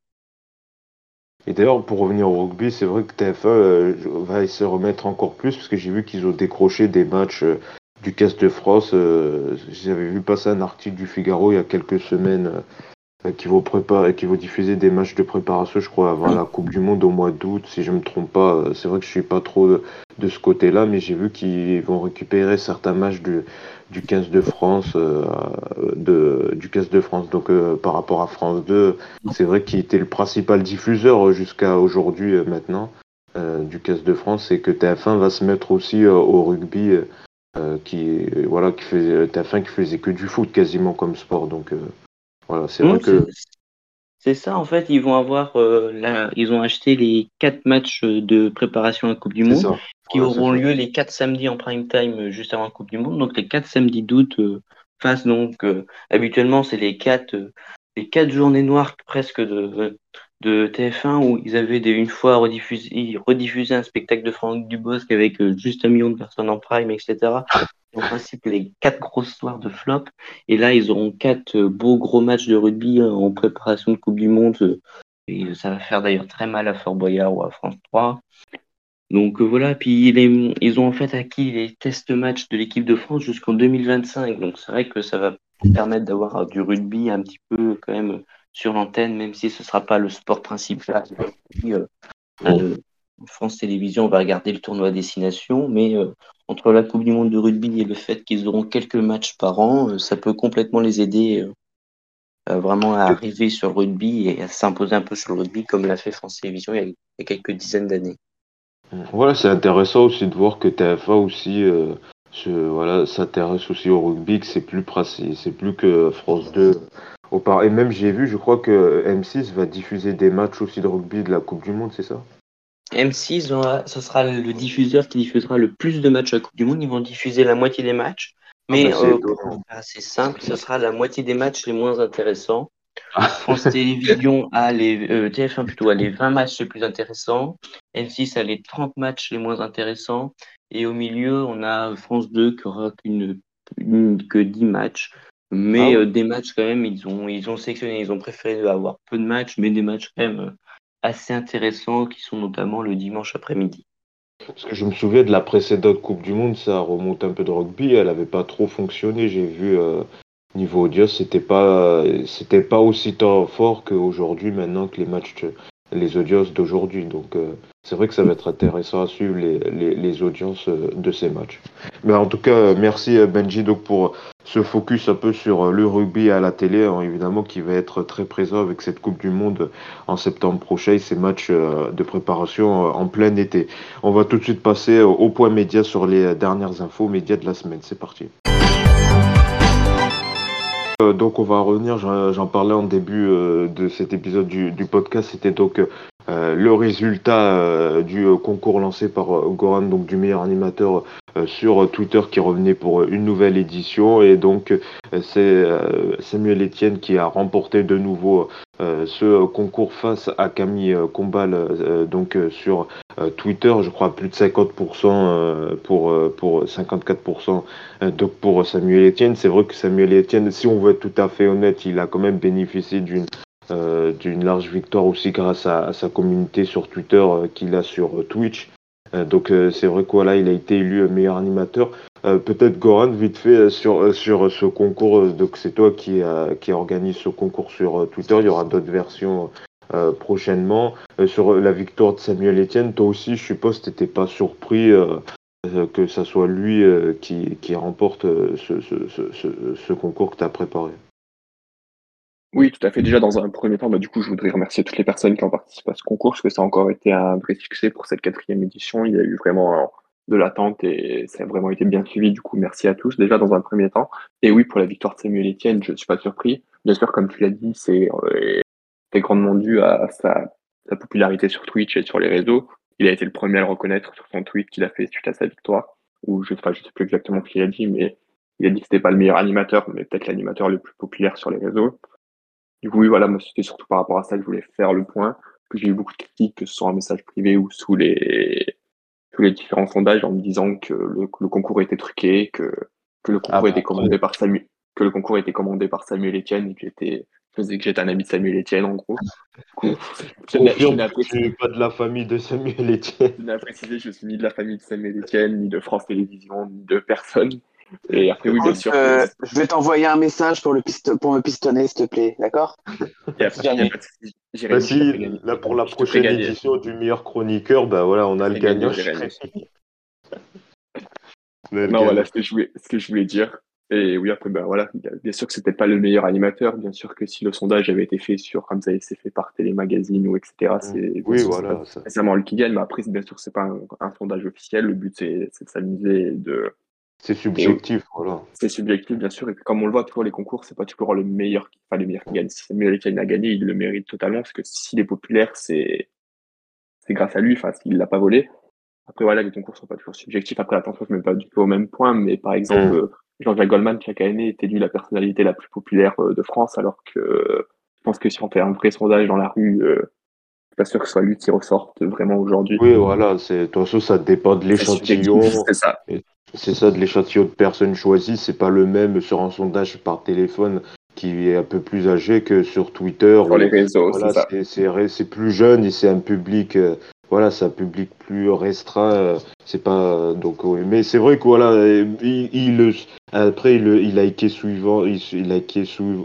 Et d'ailleurs, pour revenir au rugby, c'est vrai que TF1 euh, va se remettre encore plus, parce que j'ai vu qu'ils ont décroché des matchs euh, du Caisse de France. Euh, j'avais vu passer un article du Figaro il y a quelques semaines qui vont préparer, qui vont diffuser des matchs de préparation, je crois, avant la Coupe du Monde au mois d'août, si je me trompe pas. C'est vrai que je suis pas trop de, ce côté-là, mais j'ai vu qu'ils vont récupérer certains matchs du, du 15 de France, euh, de, du 15 de France. Donc euh, par rapport à France 2, c'est vrai qu'il était le principal diffuseur jusqu'à aujourd'hui euh, maintenant du 15 de France, et que TF1 va se mettre aussi au rugby, qui voilà, qui faisait TF1 qui faisait que du foot quasiment comme sport. Donc voilà, c'est vrai que c'est ça, en fait, ils vont avoir, ils ont acheté les quatre matchs de préparation à la Coupe du Monde qui auront lieu les quatre samedis en prime time euh, juste avant la Coupe du Monde. Donc les quatre samedis d'août euh, face donc euh, habituellement c'est les quatre les quatre journées noires presque de, de TF1 où ils avaient une fois rediffusé, un spectacle de Franck Dubosc avec juste un million de personnes en prime, etc. En principe, les quatre grosses soirs de flop. Et là, ils auront quatre beaux gros matchs de rugby en préparation de Coupe du Monde. Et ça va faire d'ailleurs très mal à Fort Boyard ou à France 3. Donc euh, voilà, puis ils ont en fait acquis les test matchs de l'équipe de France jusqu'en 2025. Donc c'est vrai que ça va permettre d'avoir du rugby un petit peu quand même sur l'antenne, même si ce ne sera pas le sport principal. Euh, euh, France Télévisions va regarder le tournoi destination, mais entre la Coupe du Monde de rugby et le fait qu'ils auront quelques matchs par an, ça peut complètement les aider vraiment à arriver sur le rugby et à s'imposer un peu sur le rugby comme l'a fait France Télévisions il y a quelques dizaines d'années. Voilà, c'est intéressant aussi de voir que TF1 aussi euh, voilà, s'intéresse aussi au rugby, que c'est plus c'est plus que France 2. Et même j'ai vu, je crois que M6 va diffuser des matchs aussi de rugby de la Coupe du Monde, c'est ça? M6, ce sera le diffuseur qui diffusera le plus de matchs à la Coupe du Monde. Ils vont diffuser la moitié des matchs. Mais ah bah, euh, c'est simple, ce sera la moitié des matchs les moins intéressants. France Télévisions a les TF1 plutôt a les 20 matchs les plus intéressants, M6 a les 30 matchs les moins intéressants, et au milieu on a France 2 qui aura que 10 matchs. Mais ah des matchs quand même, ils ont, ils ont sélectionné, ils ont préféré avoir peu de matchs, mais des matchs quand même assez intéressants qui sont notamment le dimanche après-midi. Parce que je me souviens de la précédente Coupe du Monde, ça remonte un peu de rugby, elle n'avait pas trop fonctionné. J'ai vu euh, niveau audio, c'était pas c'était pas aussi fort qu'aujourd'hui maintenant que les matchs les audiences d'aujourd'hui. Donc euh, c'est vrai que ça va être intéressant à suivre les, les, audiences euh, de ces matchs. Mais en tout cas, merci Benji donc pour ce focus un peu sur le rugby à la télé, hein, évidemment qui va être très présent avec cette Coupe du Monde en septembre prochain, ces matchs euh, de préparation en plein été. On va tout de suite passer au point média sur les dernières infos médias de la semaine. C'est parti. Donc on va revenir, j'en parlais en début de cet épisode du, podcast, c'était donc euh, le résultat euh, du euh, concours lancé par Goran, donc du meilleur animateur sur Twitter qui revenait pour une nouvelle édition. Et donc c'est Samuel Etienne qui a remporté de nouveau ce concours face à Camille Combal donc sur Twitter je crois plus de 50% pour pour 54% donc pour Samuel Etienne c'est vrai que Samuel Etienne si on veut être tout à fait honnête il a quand même bénéficié d'une euh, d'une large victoire aussi grâce à, sa communauté sur Twitter euh, qu'il a sur euh, Twitch. donc c'est vrai que voilà, il a été élu meilleur animateur. Peut-être Goran, vite fait sur sur ce concours. donc c'est toi qui qui organise ce concours sur Twitter. Il y aura d'autres versions prochainement. sur la victoire de Samuel Etienne, toi aussi, je suppose, t'étais pas surpris que ça soit lui qui, remporte ce concours que tu as préparé. Oui, tout à fait. Déjà, dans un premier temps, bah, du coup, je voudrais remercier toutes les personnes qui ont participé à ce concours, parce que ça a encore été un vrai succès pour cette quatrième édition. Il y a eu vraiment de l'attente et ça a vraiment été bien suivi. Du coup, merci à tous, déjà, dans un premier temps. Et oui, pour la victoire de Samuel Etienne, je ne suis pas surpris. Bien sûr, comme tu l'as dit, c'est euh, grandement dû à sa, sa, popularité sur Twitch et sur les réseaux. Il a été le premier à le reconnaître sur son tweet qu'il a fait suite à sa victoire. Ou je ne sais, sais plus exactement ce qu'il a dit, mais il a dit que c'était pas le meilleur animateur, mais peut-être l'animateur le plus populaire sur les réseaux. Du coup, oui, voilà, moi, c'était surtout par rapport à ça que je voulais faire le point. J'ai eu beaucoup de critiques, que ce soit en message privé ou sous les, tous les différents sondages, en me disant que le, concours était truqué, que, que le concours ah, était bah, commandé par Samuel, que le concours était commandé par Samuel Etienne et que j'étais, je faisais que j'étais un ami de Samuel Etienne, en gros. je n'ai pas de la famille de Samuel Etienne. Je n'ai précisé, je suis ni de la famille de Samuel Etienne, ni de France Télévisions, ni de personne. Et après, oui, bien sûr. Euh, je vais t'envoyer un message pour, le pour me pistonner, s'il te plaît, d'accord? Et bah, si, là, pour la prochaine édition du meilleur chroniqueur, bah voilà, on a le gagnant. non, voilà ce que, je voulais, ce que je voulais dire. Et oui, après, ben voilà, bien sûr que c'était pas le meilleur animateur. Bien sûr que si le sondage avait été fait sur, comme ça été fait par Télémagazine ou etc., c'est oui, voilà, nécessairement le qui gagne. Mais après, bien sûr, c'est pas un, sondage officiel. Le but, c'est de s'amuser de, c'est subjectif, voilà. C'est subjectif, bien sûr. Et comme on le voit, toujours les concours, c'est pas toujours le meilleur, enfin, le meilleur qui gagne. Si Samuel Etienne a gagné, il le mérite totalement, parce que s'il est populaire, c'est, c'est grâce à lui, enfin, s'il l'a pas volé. Après, voilà, les concours sont pas toujours subjectifs. Après, attention, je mets pas du tout au même point, mais par exemple, mm. Jean-Jacques Goldman, chaque année, est élu la personnalité la plus populaire euh, de France, alors que je pense que si on fait un vrai sondage dans la rue, euh, pas sûr que ce soit lui qui ressorte vraiment aujourd'hui. Oui, voilà, c'est, de toute façon, ça dépend de l'échantillon. C'est ça. C'est ça, de l'échantillon de personnes choisies, c'est pas le même sur un sondage par téléphone qui est un peu plus âgé que sur Twitter. Sur les réseaux, c'est plus jeune et c'est un public, euh, voilà, c'est un public plus restreint. Euh, c'est pas donc, mais c'est vrai que voilà, il, après il, il a été suivant, il,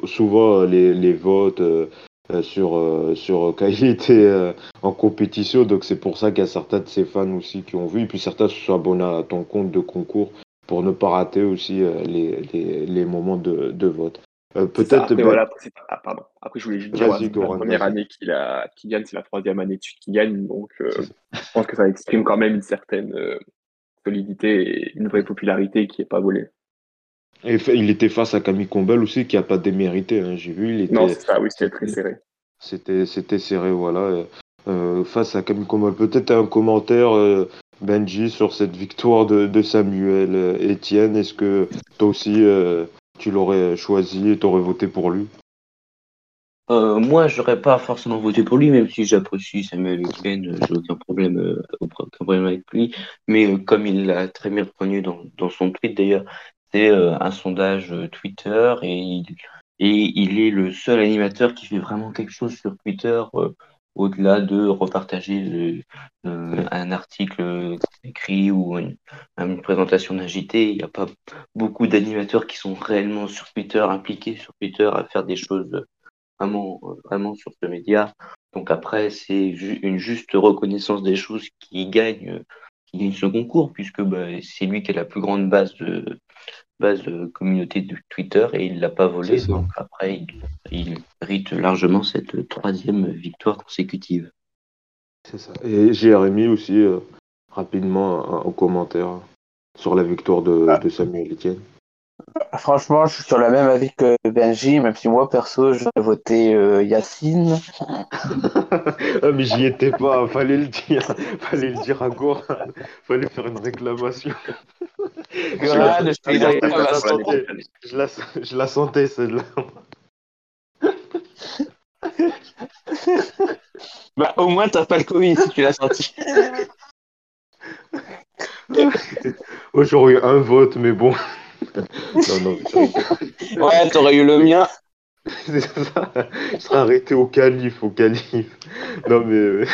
souvent les, votes. Euh, euh, sur, euh, quand il était euh, en compétition. Donc c'est pour ça qu'il y a certains de ses fans aussi qui ont vu. Et puis certains se sont abonnés à ton compte de concours pour ne pas rater aussi les, moments de vote. Peut-être. Ben voilà, après, ah, pardon. Après, je voulais juste dire, c'est la première année qu'il a, qu'il gagne, c'est la troisième année de suite qu'il gagne. Donc, je pense que ça exprime quand même une certaine solidité et une vraie popularité qui n'est pas volée. Et il était face à Camille Combel aussi, qui n'a pas démérité. Hein. J'ai vu, il était. Non, c'est ça, oui, c'était très serré. C'était, c'était serré, voilà. Euh, face à Camille Combel, peut-être un commentaire, euh, Benji, sur cette victoire de, de Samuel euh, Etienne. Est-ce que toi aussi, tu l'aurais choisi et tu aurais voté pour lui? Euh, moi, j'aurais pas forcément voté pour lui, même si j'apprécie Samuel Etienne, j'ai aucun problème, euh, aucun problème avec lui. Mais euh, comme il l'a très bien reconnu dans, dans son tweet d'ailleurs, c'est euh, un sondage Twitter et et il est le seul animateur qui fait vraiment quelque chose sur Twitter au-delà de repartager un article écrit ou une, une présentation JT. Il n'y a pas beaucoup d'animateurs qui sont réellement sur Twitter, impliqués sur Twitter à faire des choses vraiment, vraiment sur ce média. Donc après, c'est une juste reconnaissance des choses qui gagne, qui gagne ce concours, puisque bah, c'est lui qui a la plus grande base de, base de communauté de Twitter et il l'a pas volé. Donc après, il, mérite largement cette troisième victoire consécutive. C'est ça. Et Jérémy aussi, euh, rapidement, un, commentaire sur la victoire de, ah. de Samuel Etienne. Franchement, je suis sur le même avis que Benji, même si moi, perso, je vais voter euh, Yacine. ah, mais j'y étais pas, fallait le dire. Fallait le dire à Goran. Fallait faire une réclamation. Goran, je, la, je la sentais, celle-là. bah, au moins, t'as pas le Covid si tu l'as senti. eu un vote, mais bon non, non, Ouais, t'aurais eu le mien. C'est ça. Je serais arrêté au calife, au calife. Non, mais.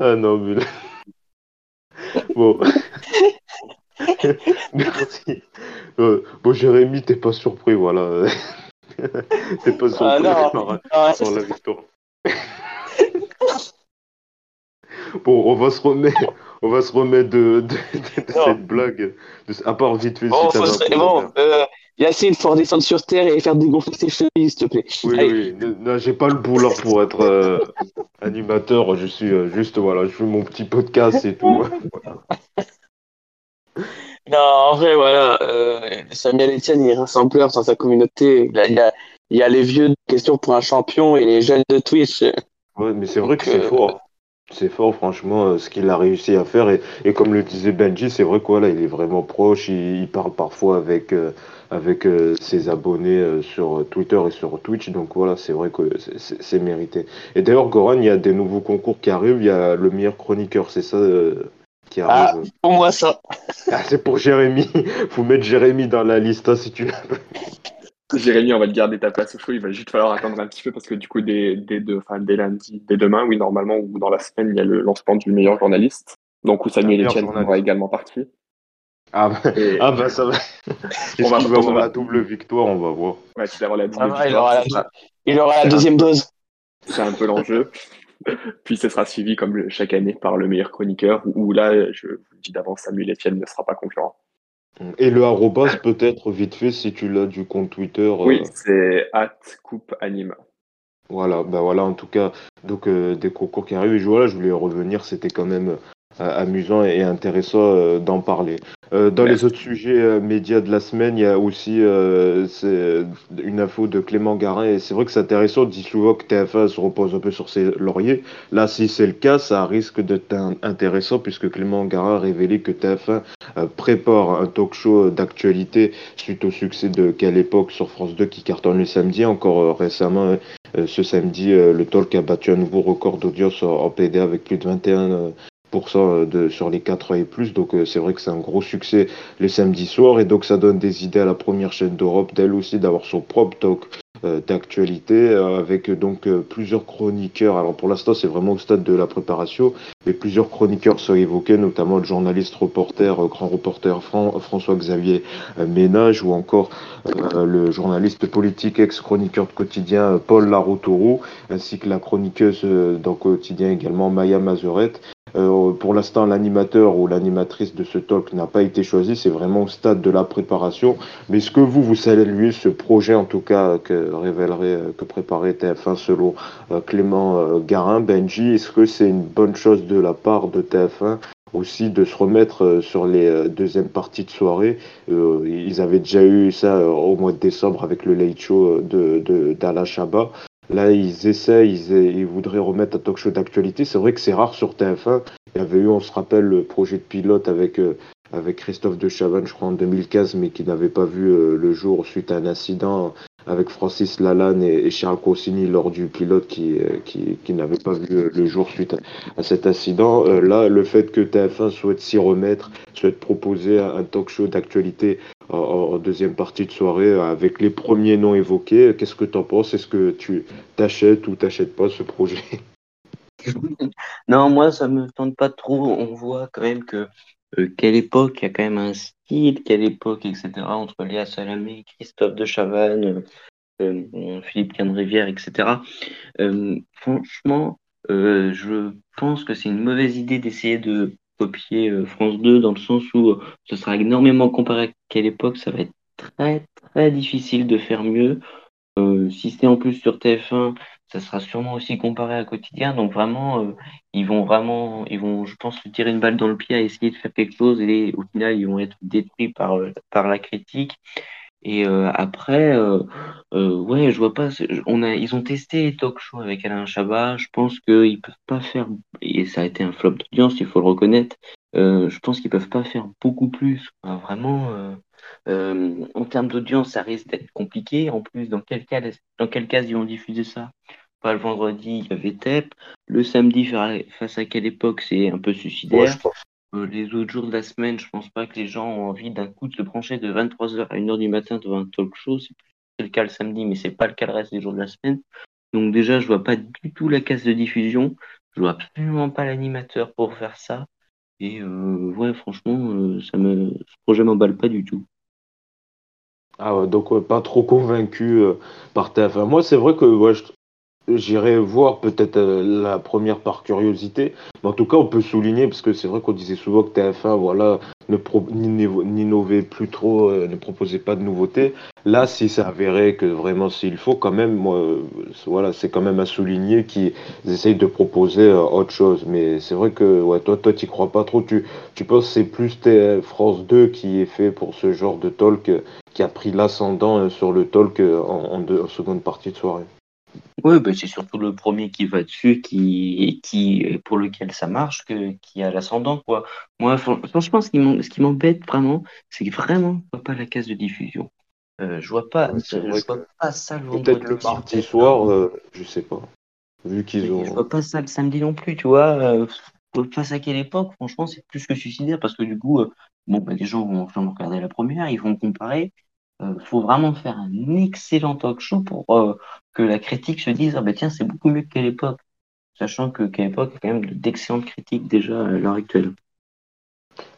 ah non, mais. Bon. Merci. Euh, bon, Jérémy, t'es pas surpris, voilà. t'es pas surpris ah, non. Par, la victoire. bon, on va se remettre, on va se remettre de, cette blague. à part vite fait. Bon, faut bon euh, Yacine, il faut redescendre sur Terre et faire dégonfler ses chevilles, s'il te plaît. Oui, oui. Non, j'ai pas le boulot pour être euh, animateur. Je suis euh, juste, voilà, je fais mon petit podcast et tout. Non, en vrai, voilà. Euh, Samuel Etienne, il est rassembleur dans sa communauté. Il y, a, il y a les vieux de questions pour un champion et les jeunes de Twitch. Ouais, mais c'est vrai que c'est fort. C'est fort, franchement, euh, ce qu'il a réussi à faire. Et, et comme le disait Benji, c'est vrai quoi, là, il est vraiment proche. Il, parle parfois avec, euh, avec euh, ses abonnés sur Twitter et sur Twitch. Donc voilà, c'est vrai que c'est mérité. Et d'ailleurs, Goran, il y a des nouveaux concours qui arrivent. Il y a le meilleur chroniqueur, c'est ça qui arrive. Ah, pour moi, ça. Ah, c'est pour Jérémy. Faut mettre Jérémy dans la liste hein, si tu l'as. Jérémy, on va te garder ta place au show. Il va juste falloir attendre un petit peu parce que du coup, dès, dès, enfin, dès lundi, dès demain, oui, normalement, ou dans la semaine, il y a le lancement du meilleur journaliste. Donc, où Samuel Etienne sera également parti. Ah bah, ah bah ça va. on va, avoir la double victoire, on va voir. Ouais, il aura la double victoire. Il aura la, il aura la deuxième dose. C'est un peu l'enjeu. Puis ce sera suivi comme chaque année par le meilleur chroniqueur, où là, je vous dis d'avance, Samuel Etienne ne sera pas concurrent. Et le arrobas peut-être vite fait si tu l'as du compte Twitter. Oui, euh, c'est at coupe anime. Voilà, bah voilà en tout cas donc euh, des concours qui arrivent et voilà, je voulais revenir, c'était quand même amusant et intéressant euh, d'en parler. Euh, dans les autres sujets médias de la semaine, il y a aussi une info de Clément Garin et c'est vrai que c'est intéressant. On dit souvent que TF1 se repose un peu sur ses lauriers. Là, si c'est le cas, ça risque d'être intéressant puisque Clément Garin a révélé que TF1 prépare un talk show d'actualité suite au succès de Quelle époque sur France 2 qui cartonne le samedi. Encore récemment, ce samedi, le talk a battu un nouveau record d'audience en PD avec plus de 21 euh, de, sur les 4 et plus. Donc euh, c'est vrai que c'est un gros succès le samedi soir et donc ça donne des idées à la première chaîne d'Europe d'elle aussi d'avoir son propre talk euh, d'actualité avec donc plusieurs chroniqueurs. Alors pour l'instant c'est vraiment au stade de la préparation, mais plusieurs chroniqueurs sont évoqués, notamment le journaliste reporter, grand reporter François-Xavier Ménage ou encore le journaliste politique ex-chroniqueur de quotidien Paul Laroutourou, ainsi que la chroniqueuse dans quotidien également Maya Mazurette. Euh, pour l'instant, l'animateur ou l'animatrice de ce talk n'a pas été choisi. C'est vraiment au stade de la préparation. Mais est-ce que vous, vous saluez ce projet, en tout cas, que révélerait, que préparait TF1 selon euh, Clément euh, Garin, Benji? Est-ce que c'est une bonne chose de la part de TF1 aussi de se remettre sur les deuxièmes parties de soirée? ils avaient déjà eu ça au mois de décembre avec le late show de d'Ala Shaba. Là, ils essaient, ils, voudraient remettre un talk show d'actualité. C'est vrai que c'est rare sur TF1. Il y avait eu, on se rappelle, le projet de pilote avec, euh, avec Christophe de Chavannes, je crois, en 2015, mais qui n'avait pas vu euh, le jour suite à un incident avec Francis Lalanne et, Charles Cossini lors du pilote qui, euh, qui, qui n'avait pas vu le jour suite à, cet incident. là, le fait que TF1 souhaite s'y remettre, souhaite proposer un talk show d'actualité en, deuxième partie de soirée avec les premiers noms évoqués. Qu'est-ce que tu en penses? Est-ce que tu t'achètes ou t'achètes pas ce projet? Non, moi ça me tente pas trop. On voit quand même que euh, quelle époque, il y a quand même un style, quelle époque, etc. Entre Léa Salamé, Christophe de Chavannes, euh, euh, Philippe Canne-Rivière, etc. franchement, je pense que c'est une mauvaise idée d'essayer de copier euh, France 2 dans le sens où euh, ce sera énormément comparé à quelle époque, ça va être très très difficile de faire mieux. Euh, si c'est en plus sur TF1, ça sera sûrement aussi comparé à quotidien. Donc vraiment, ils vont vraiment, ils vont, je pense, se tirer une balle dans le pied à essayer de faire quelque chose et au final, ils vont être détruits par, par la critique. Et euh, après, euh, euh, ouais, je vois pas. On a, ils ont testé Talk Show avec Alain Chabat. Je pense qu'ils peuvent pas faire. Et ça a été un flop d'audience, il faut le reconnaître. je pense qu'ils peuvent pas faire beaucoup plus. Vraiment, en termes d'audience, ça risque d'être compliqué. En plus, dans quel cas, dans quel cas ils ont diffusé ça? Pas le vendredi, il y avait TEP. Le samedi, face à quelle époque C'est un peu suicidaire. Les autres jours de la semaine, je pense pas que les gens ont envie d'un coup de se brancher de 23h à 1h du matin devant un talk show. C'est le cas le samedi, mais c'est pas le cas le reste des jours de la semaine. Donc déjà, je vois pas du tout la case de diffusion. Je vois absolument pas l'animateur pour faire ça. Et euh, ouais, franchement, euh, ça me, ce projet m'emballe pas du tout. Ah donc pas trop convaincu par TF1. Moi, c'est vrai que je, J'irai voir peut-être euh, la première par curiosité, mais en tout cas on peut souligner parce que c'est vrai qu'on disait souvent que TF1 voilà ne plus trop, euh, ne proposait pas de nouveautés. Là, si ça avéré que vraiment s'il faut quand même, euh, voilà, c'est quand même à souligner qu'ils essayent de proposer autre chose. Mais c'est vrai que ouais, toi, toi, t'y crois pas trop. Tu, tu penses que c'est plus France 2 qui est fait pour ce genre de talk, qui a pris l'ascendant sur le talk en, en seconde partie de soirée? Oui, bah, c'est surtout le premier qui va dessus, qui, qui, pour lequel ça marche, que, qui a l'ascendant, quoi. Moi, franchement, ce qui m'embête vraiment, c'est vraiment pas la case de diffusion. Euh, je vois pas, je vois pas ça le vendredi. Peut-être le mardi soir, euh, je sais pas. Vu qu'ils ont. Je vois pas ça le samedi non plus, tu vois. Euh, face à quelle époque, franchement, c'est plus que suicidaire parce que du coup, bon, bah, les gens vont regarder la première, ils vont comparer. Il euh, faut vraiment faire un excellent talk show pour euh, que la critique se dise ah ben tiens c'est beaucoup mieux qu'à l'époque, sachant que qu'à l'époque il y a quand même d'excellentes critiques déjà à l'heure actuelle.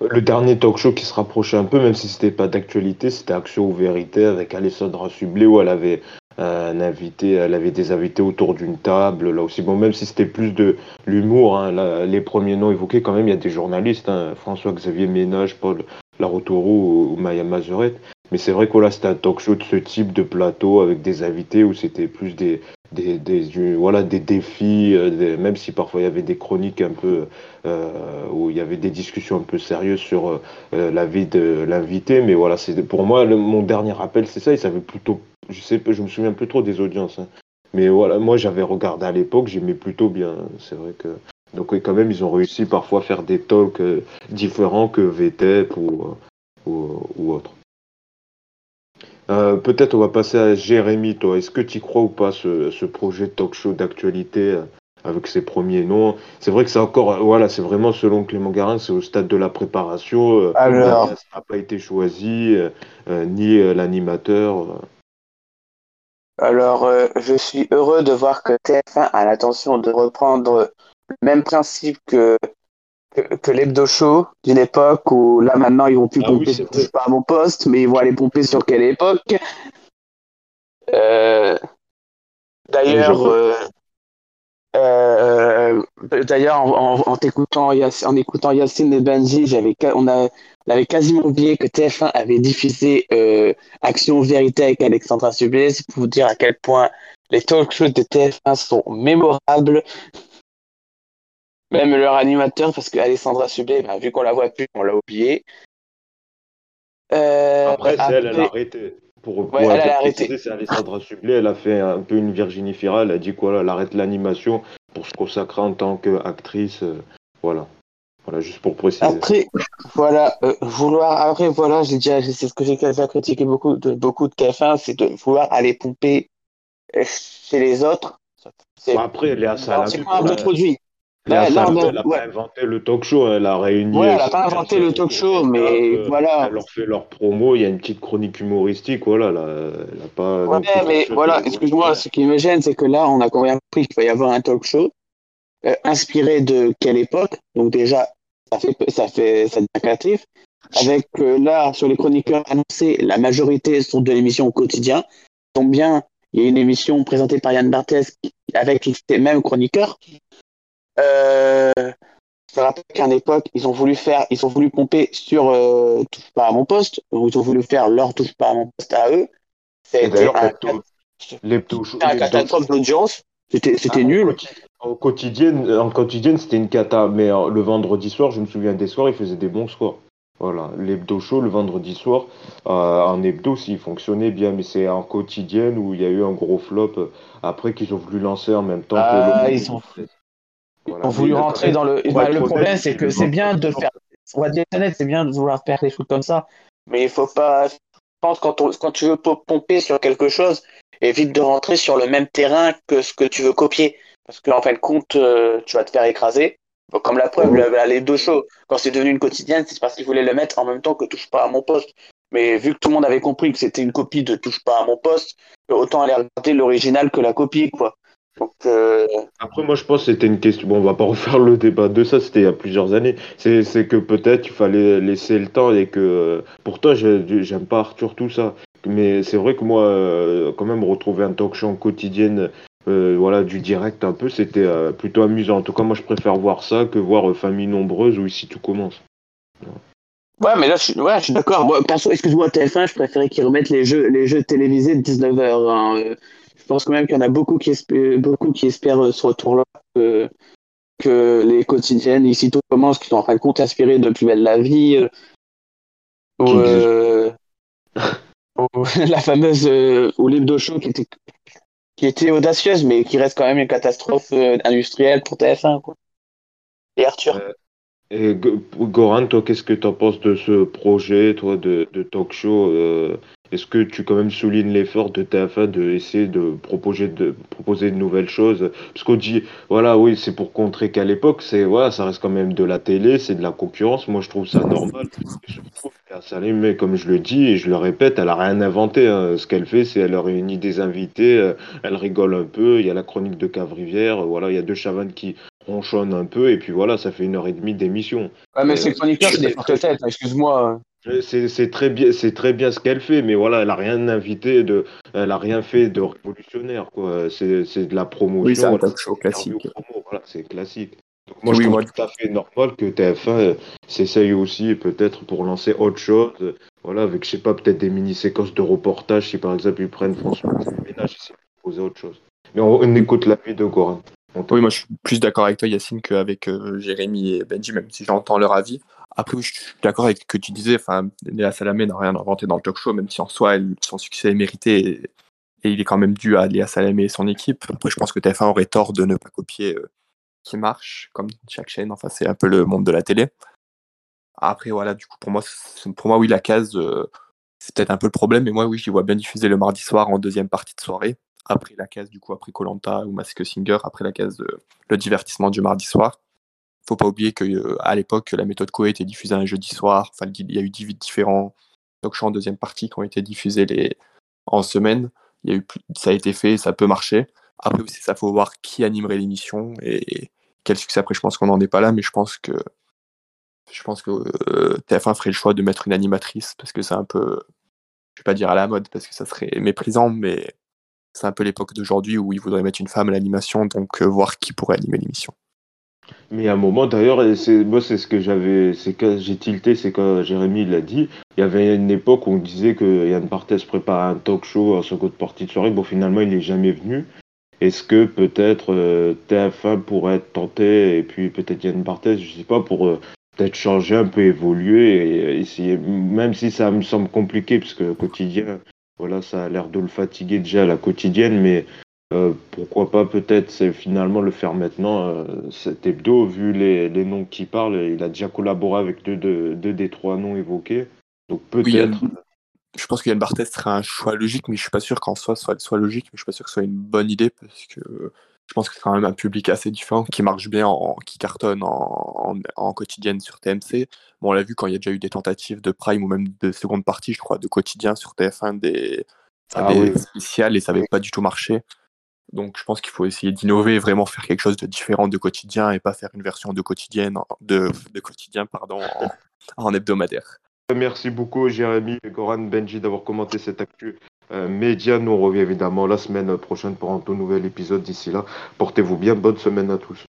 Le dernier talk show qui se rapprochait un peu, même si c'était pas d'actualité, c'était Action ou Vérité avec Alessandra Sublet où elle avait euh, un invité, elle avait des invités autour d'une table. Là aussi, bon, même si c'était plus de l'humour, hein, les premiers noms évoqués, quand même, il y a des journalistes, hein, François-Xavier Ménage, Paul Larotoro ou, Maya Mazurette. Mais c'est vrai que là, c'était un talk show de ce type de plateau avec des invités où c'était plus des, des, des, voilà, des défis, euh, même si parfois il y avait des chroniques un peu, euh, où il y avait des discussions un peu sérieuses sur euh, la vie de l'invité. Mais voilà, pour moi, mon dernier rappel, c'est ça. Il savait plutôt, je sais je me souviens plus trop des audiences. Hein. Mais voilà, moi j'avais regardé à l'époque, j'aimais plutôt bien. C'est vrai que. Donc quand même, ils ont réussi parfois à faire des talks différents que VTEP ou, ou autre. Euh, peut-être on va passer à Jérémy, toi. Est-ce que tu crois ou pas ce, ce projet talk show d'actualité euh, avec ses premiers noms? C'est vrai que c'est encore, euh, voilà, c'est vraiment selon Clément Garin, c'est au stade de la préparation. Alors, ça n'a pas été choisi, ni l'animateur. Alors, je suis heureux de voir que TF1 a l'intention de reprendre le même principe que que, l'hebdo show d'une époque où là maintenant ils vont plus ah pomper sur pas à mon poste, mais ils vont aller pomper sur quelle époque? Euh, d'ailleurs, euh, euh, d'ailleurs en, écoutant en écoutant Yacine et Benji, j'avais on, a, on avait quasiment oublié que TF1 avait diffusé Action Vérité avec Alexandra Sublet, c'est pour vous dire à quel point les talk shows de TF1 sont mémorables. Même leur animateur, parce que Alessandra Sublet, ben, vu qu'on la voit plus, on l'a oublié. Euh, après, c'est elle, elle a arrêté. Pour, pour, elle, a arrêté. C'est Alessandra Sublet, elle a fait un peu une Virginie Fira, elle a dit quoi, elle arrête l'animation pour se consacrer en tant qu'actrice. Euh, voilà. Voilà, juste pour préciser. Après, voilà, euh, vouloir, après, voilà, j'ai déjà, c'est ce que j'ai déjà critiqué beaucoup de, beaucoup de TF1, c'est de vouloir aller pomper euh, chez les autres. Après, Léa Salamé. C'est pas un bon produit. Là, là, elle n'a ouais. pas inventé le talk show, elle a réuni. Ouais, elle euh, a pas inventé le talk show, mais euh, voilà. Elle leur fait leur promo, il y a une petite chronique humoristique, voilà, là, elle a pas. Ouais, mais voilà, excuse-moi, ce qui me gêne, c'est que là, on a quand même compris qu'il va y avoir un talk show euh, inspiré de quelle époque? Donc déjà, ça fait, ça fait, ça créatif. Avec euh, là, sur les chroniqueurs annoncés, la majorité sont de l'émission au quotidien. Tombe bien, il y a une émission présentée par Yann Barthès avec ces mêmes chroniqueurs. Euh, je me rappelle qu'à une époque, ils ont voulu faire, ils ont voulu pomper sur euh, Touche pas à mon poste, ou ils ont voulu faire leur Touche pas à mon poste à eux. Été d'ailleurs, un, l'hebdo- l'hebdo show- un l'hebdo- catastrophe d'audience. C'était, c'était Ah, nul. quotidi- En quotidienne, en quotidienne c'était une cata, mais euh, le vendredi soir, je me souviens des soirs, ils faisaient des bons scores. Voilà, l'hebdo show le vendredi soir, euh, en hebdo, s'il fonctionnait bien, mais c'est en quotidienne où il y a eu un gros flop euh, après qu'ils ont voulu lancer en même temps Ah, que le. ils ont- Voilà. Voulu Mais rentrer dans le. pour bah, le problème, c'est que c'est bien de faire. On va dire c'est bien de vouloir faire des trucs comme ça, mais il faut pas. Je pense quand, on- quand tu veux po- pomper sur quelque chose, évite de rentrer sur le même terrain que ce que tu veux copier, parce qu'en fin de compte, euh, tu vas te faire écraser. Comme la preuve, le- les deux shows, quand c'est devenu une quotidienne, c'est parce qu'ils voulaient le mettre en même temps que Touche pas à mon poste. Mais vu que tout le monde avait compris que c'était une copie de Touche pas à mon poste, autant aller regarder l'original que la copie, quoi. Donc, euh, Après, moi, je pense que c'était une question. Bon, on va pas refaire le débat de ça, c'était il y a plusieurs années. C'est c'est que peut-être il fallait laisser le temps et que. Pourtant, je- j'aime pas Arthur, tout ça. Mais c'est vrai que moi, euh, quand même, retrouver un talk show en quotidienne, euh, voilà, du direct un peu, c'était euh, plutôt amusant. En tout cas, moi, je préfère voir ça que voir euh, Famille Nombreuse ou Ici Tout Commence. Ouais, mais là, je suis, ouais, je suis d'accord. Moi, perso, excuse-moi, TF1, je préférais qu'ils remettent les jeux, les jeux télévisés de 19h. Je pense quand même qu'il y en a beaucoup qui, espèrent, beaucoup qui espèrent euh, ce retour-là, que, que les quotidiennes, ici tout commence, qui sont en fin de compte inspirées de Plus belle la vie, euh, ou, euh, la fameuse, euh, ou l'hebdo show qui était, qui était audacieuse, mais qui reste quand même une catastrophe euh, industrielle pour TF1, quoi. Et Arthur? Et Go- Goran, toi, qu'est-ce que tu en penses de ce projet, toi, de, de talk show euh, Est-ce que tu quand même soulignes l'effort de TF1 de essayer de proposer de proposer de nouvelles choses? Parce qu'on dit, voilà, oui, c'est pour contrer qu'à l'époque, c'est voilà, ça reste quand même de la télé, c'est de la concurrence. Moi, je trouve ça normal. Je trouve mais comme je le dis et je le répète, elle a rien inventé. hein. Ce qu'elle fait, c'est elle réunit des invités, euh, elle rigole un peu. Il y a la chronique de Cavrivière, voilà, il y a deux chavannes qui ronchonnent un peu, et puis voilà, ça fait une heure et demie d'émission. Ouais, mais ces chroniqueurs, c'est des fortes-têtes, excuse-moi. C'est très bien, c'est très bien ce qu'elle fait, mais voilà, elle a rien invité de, elle a rien fait de révolutionnaire, quoi. C'est de la promotion. Oui, c'est un voilà, talk show classique. promo, voilà, c'est classique. Donc moi, je trouve moi- tout à fait normal que TF1 euh, s'essaye aussi, peut-être, pour lancer autre chose. euh, Voilà, avec, je sais pas, peut-être des mini-séquences de reportage, si par exemple ils prennent François Ménage, ils essaient de proposer autre chose. Mais on, on écoute l'avis de Goran. Oui, moi je suis plus d'accord avec toi, Yacine, qu'avec euh, Jérémy et Benji, même si j'entends leur avis. Après, oui, je suis d'accord avec ce que tu disais. Enfin, Léa Salamé n'a rien inventé dans le talk show, même si en soi, son succès est mérité et, il est quand même dû à Léa Salamé et son équipe. Après, je pense que TF1 aurait tort de ne pas copier euh, qui marche, comme chaque chaîne. Enfin, c'est un peu le monde de la télé. Après, voilà, du coup, pour moi, pour moi oui, la case, euh, c'est peut-être un peu le problème, mais moi, oui, j'y vois bien diffuser le mardi soir en deuxième partie de soirée. Après la case, du coup, après Colanta ou Mask Singer, après la case de le divertissement du mardi soir. Faut pas oublier que euh, à l'époque, la méthode Coé était diffusée un jeudi soir. Enfin, il y a eu dix- différents talk shows en deuxième partie qui ont été diffusés les... en semaine. Il y a eu Ça a été fait, ça peut marcher. Après aussi, ça faut voir qui animerait l'émission et quel succès. Après, je pense qu'on n'en est pas là, mais je pense que je pense que euh, TF1 ferait le choix de mettre une animatrice parce que c'est un peu, je vais pas dire à la mode parce que ça serait méprisant, mais c'est un peu l'époque d'aujourd'hui où ils voudraient mettre une femme à l'animation, donc euh, voir qui pourrait animer l'émission. Mais à un moment, d'ailleurs, c'est moi, c'est ce que j'avais, c'est que j'ai tilté, c'est quand Jérémy l'a dit. Il y avait une époque où on disait que Yann Barthès préparait un talk show en seconde partie de soirée. Bon, finalement, il n'est jamais venu. Est-ce que peut-être euh, TF1 pourrait être tenté, et puis peut-être Yann Barthès, je sais pas, pour euh, peut-être changer un peu, évoluer et essayer, même si ça me semble compliqué, parce que quotidien, voilà, ça a l'air de le fatiguer déjà la quotidienne, mais Euh, pourquoi pas peut-être c'est finalement le faire maintenant, euh, cet hebdo, vu les, les noms qui parlent, il a déjà collaboré avec deux, deux, deux des trois noms évoqués. Donc peut-être. je pense que Yann Barthès serait un choix logique, mais je suis pas sûr qu'en soi soit, soit logique, mais je suis pas sûr que ce soit une bonne idée parce que je pense que c'est quand même un public assez différent qui marche bien, en, qui cartonne en, en, quotidienne sur TMC. Bon, on l'a vu quand il y a déjà eu des tentatives de prime ou même de seconde partie, je crois, de quotidien sur TF1 des, ah des spéciales et ça n'avait pas du tout marché. Donc je pense qu'il faut essayer d'innover, vraiment faire quelque chose de différent de quotidien et pas faire une version de quotidienne de, de quotidien pardon en, hebdomadaire. Merci beaucoup Jérémy, Goran, Benji d'avoir commenté cette actu euh, média. Nous revient évidemment la semaine prochaine pour un tout nouvel épisode. D'ici là, portez-vous bien. Bonne semaine à tous.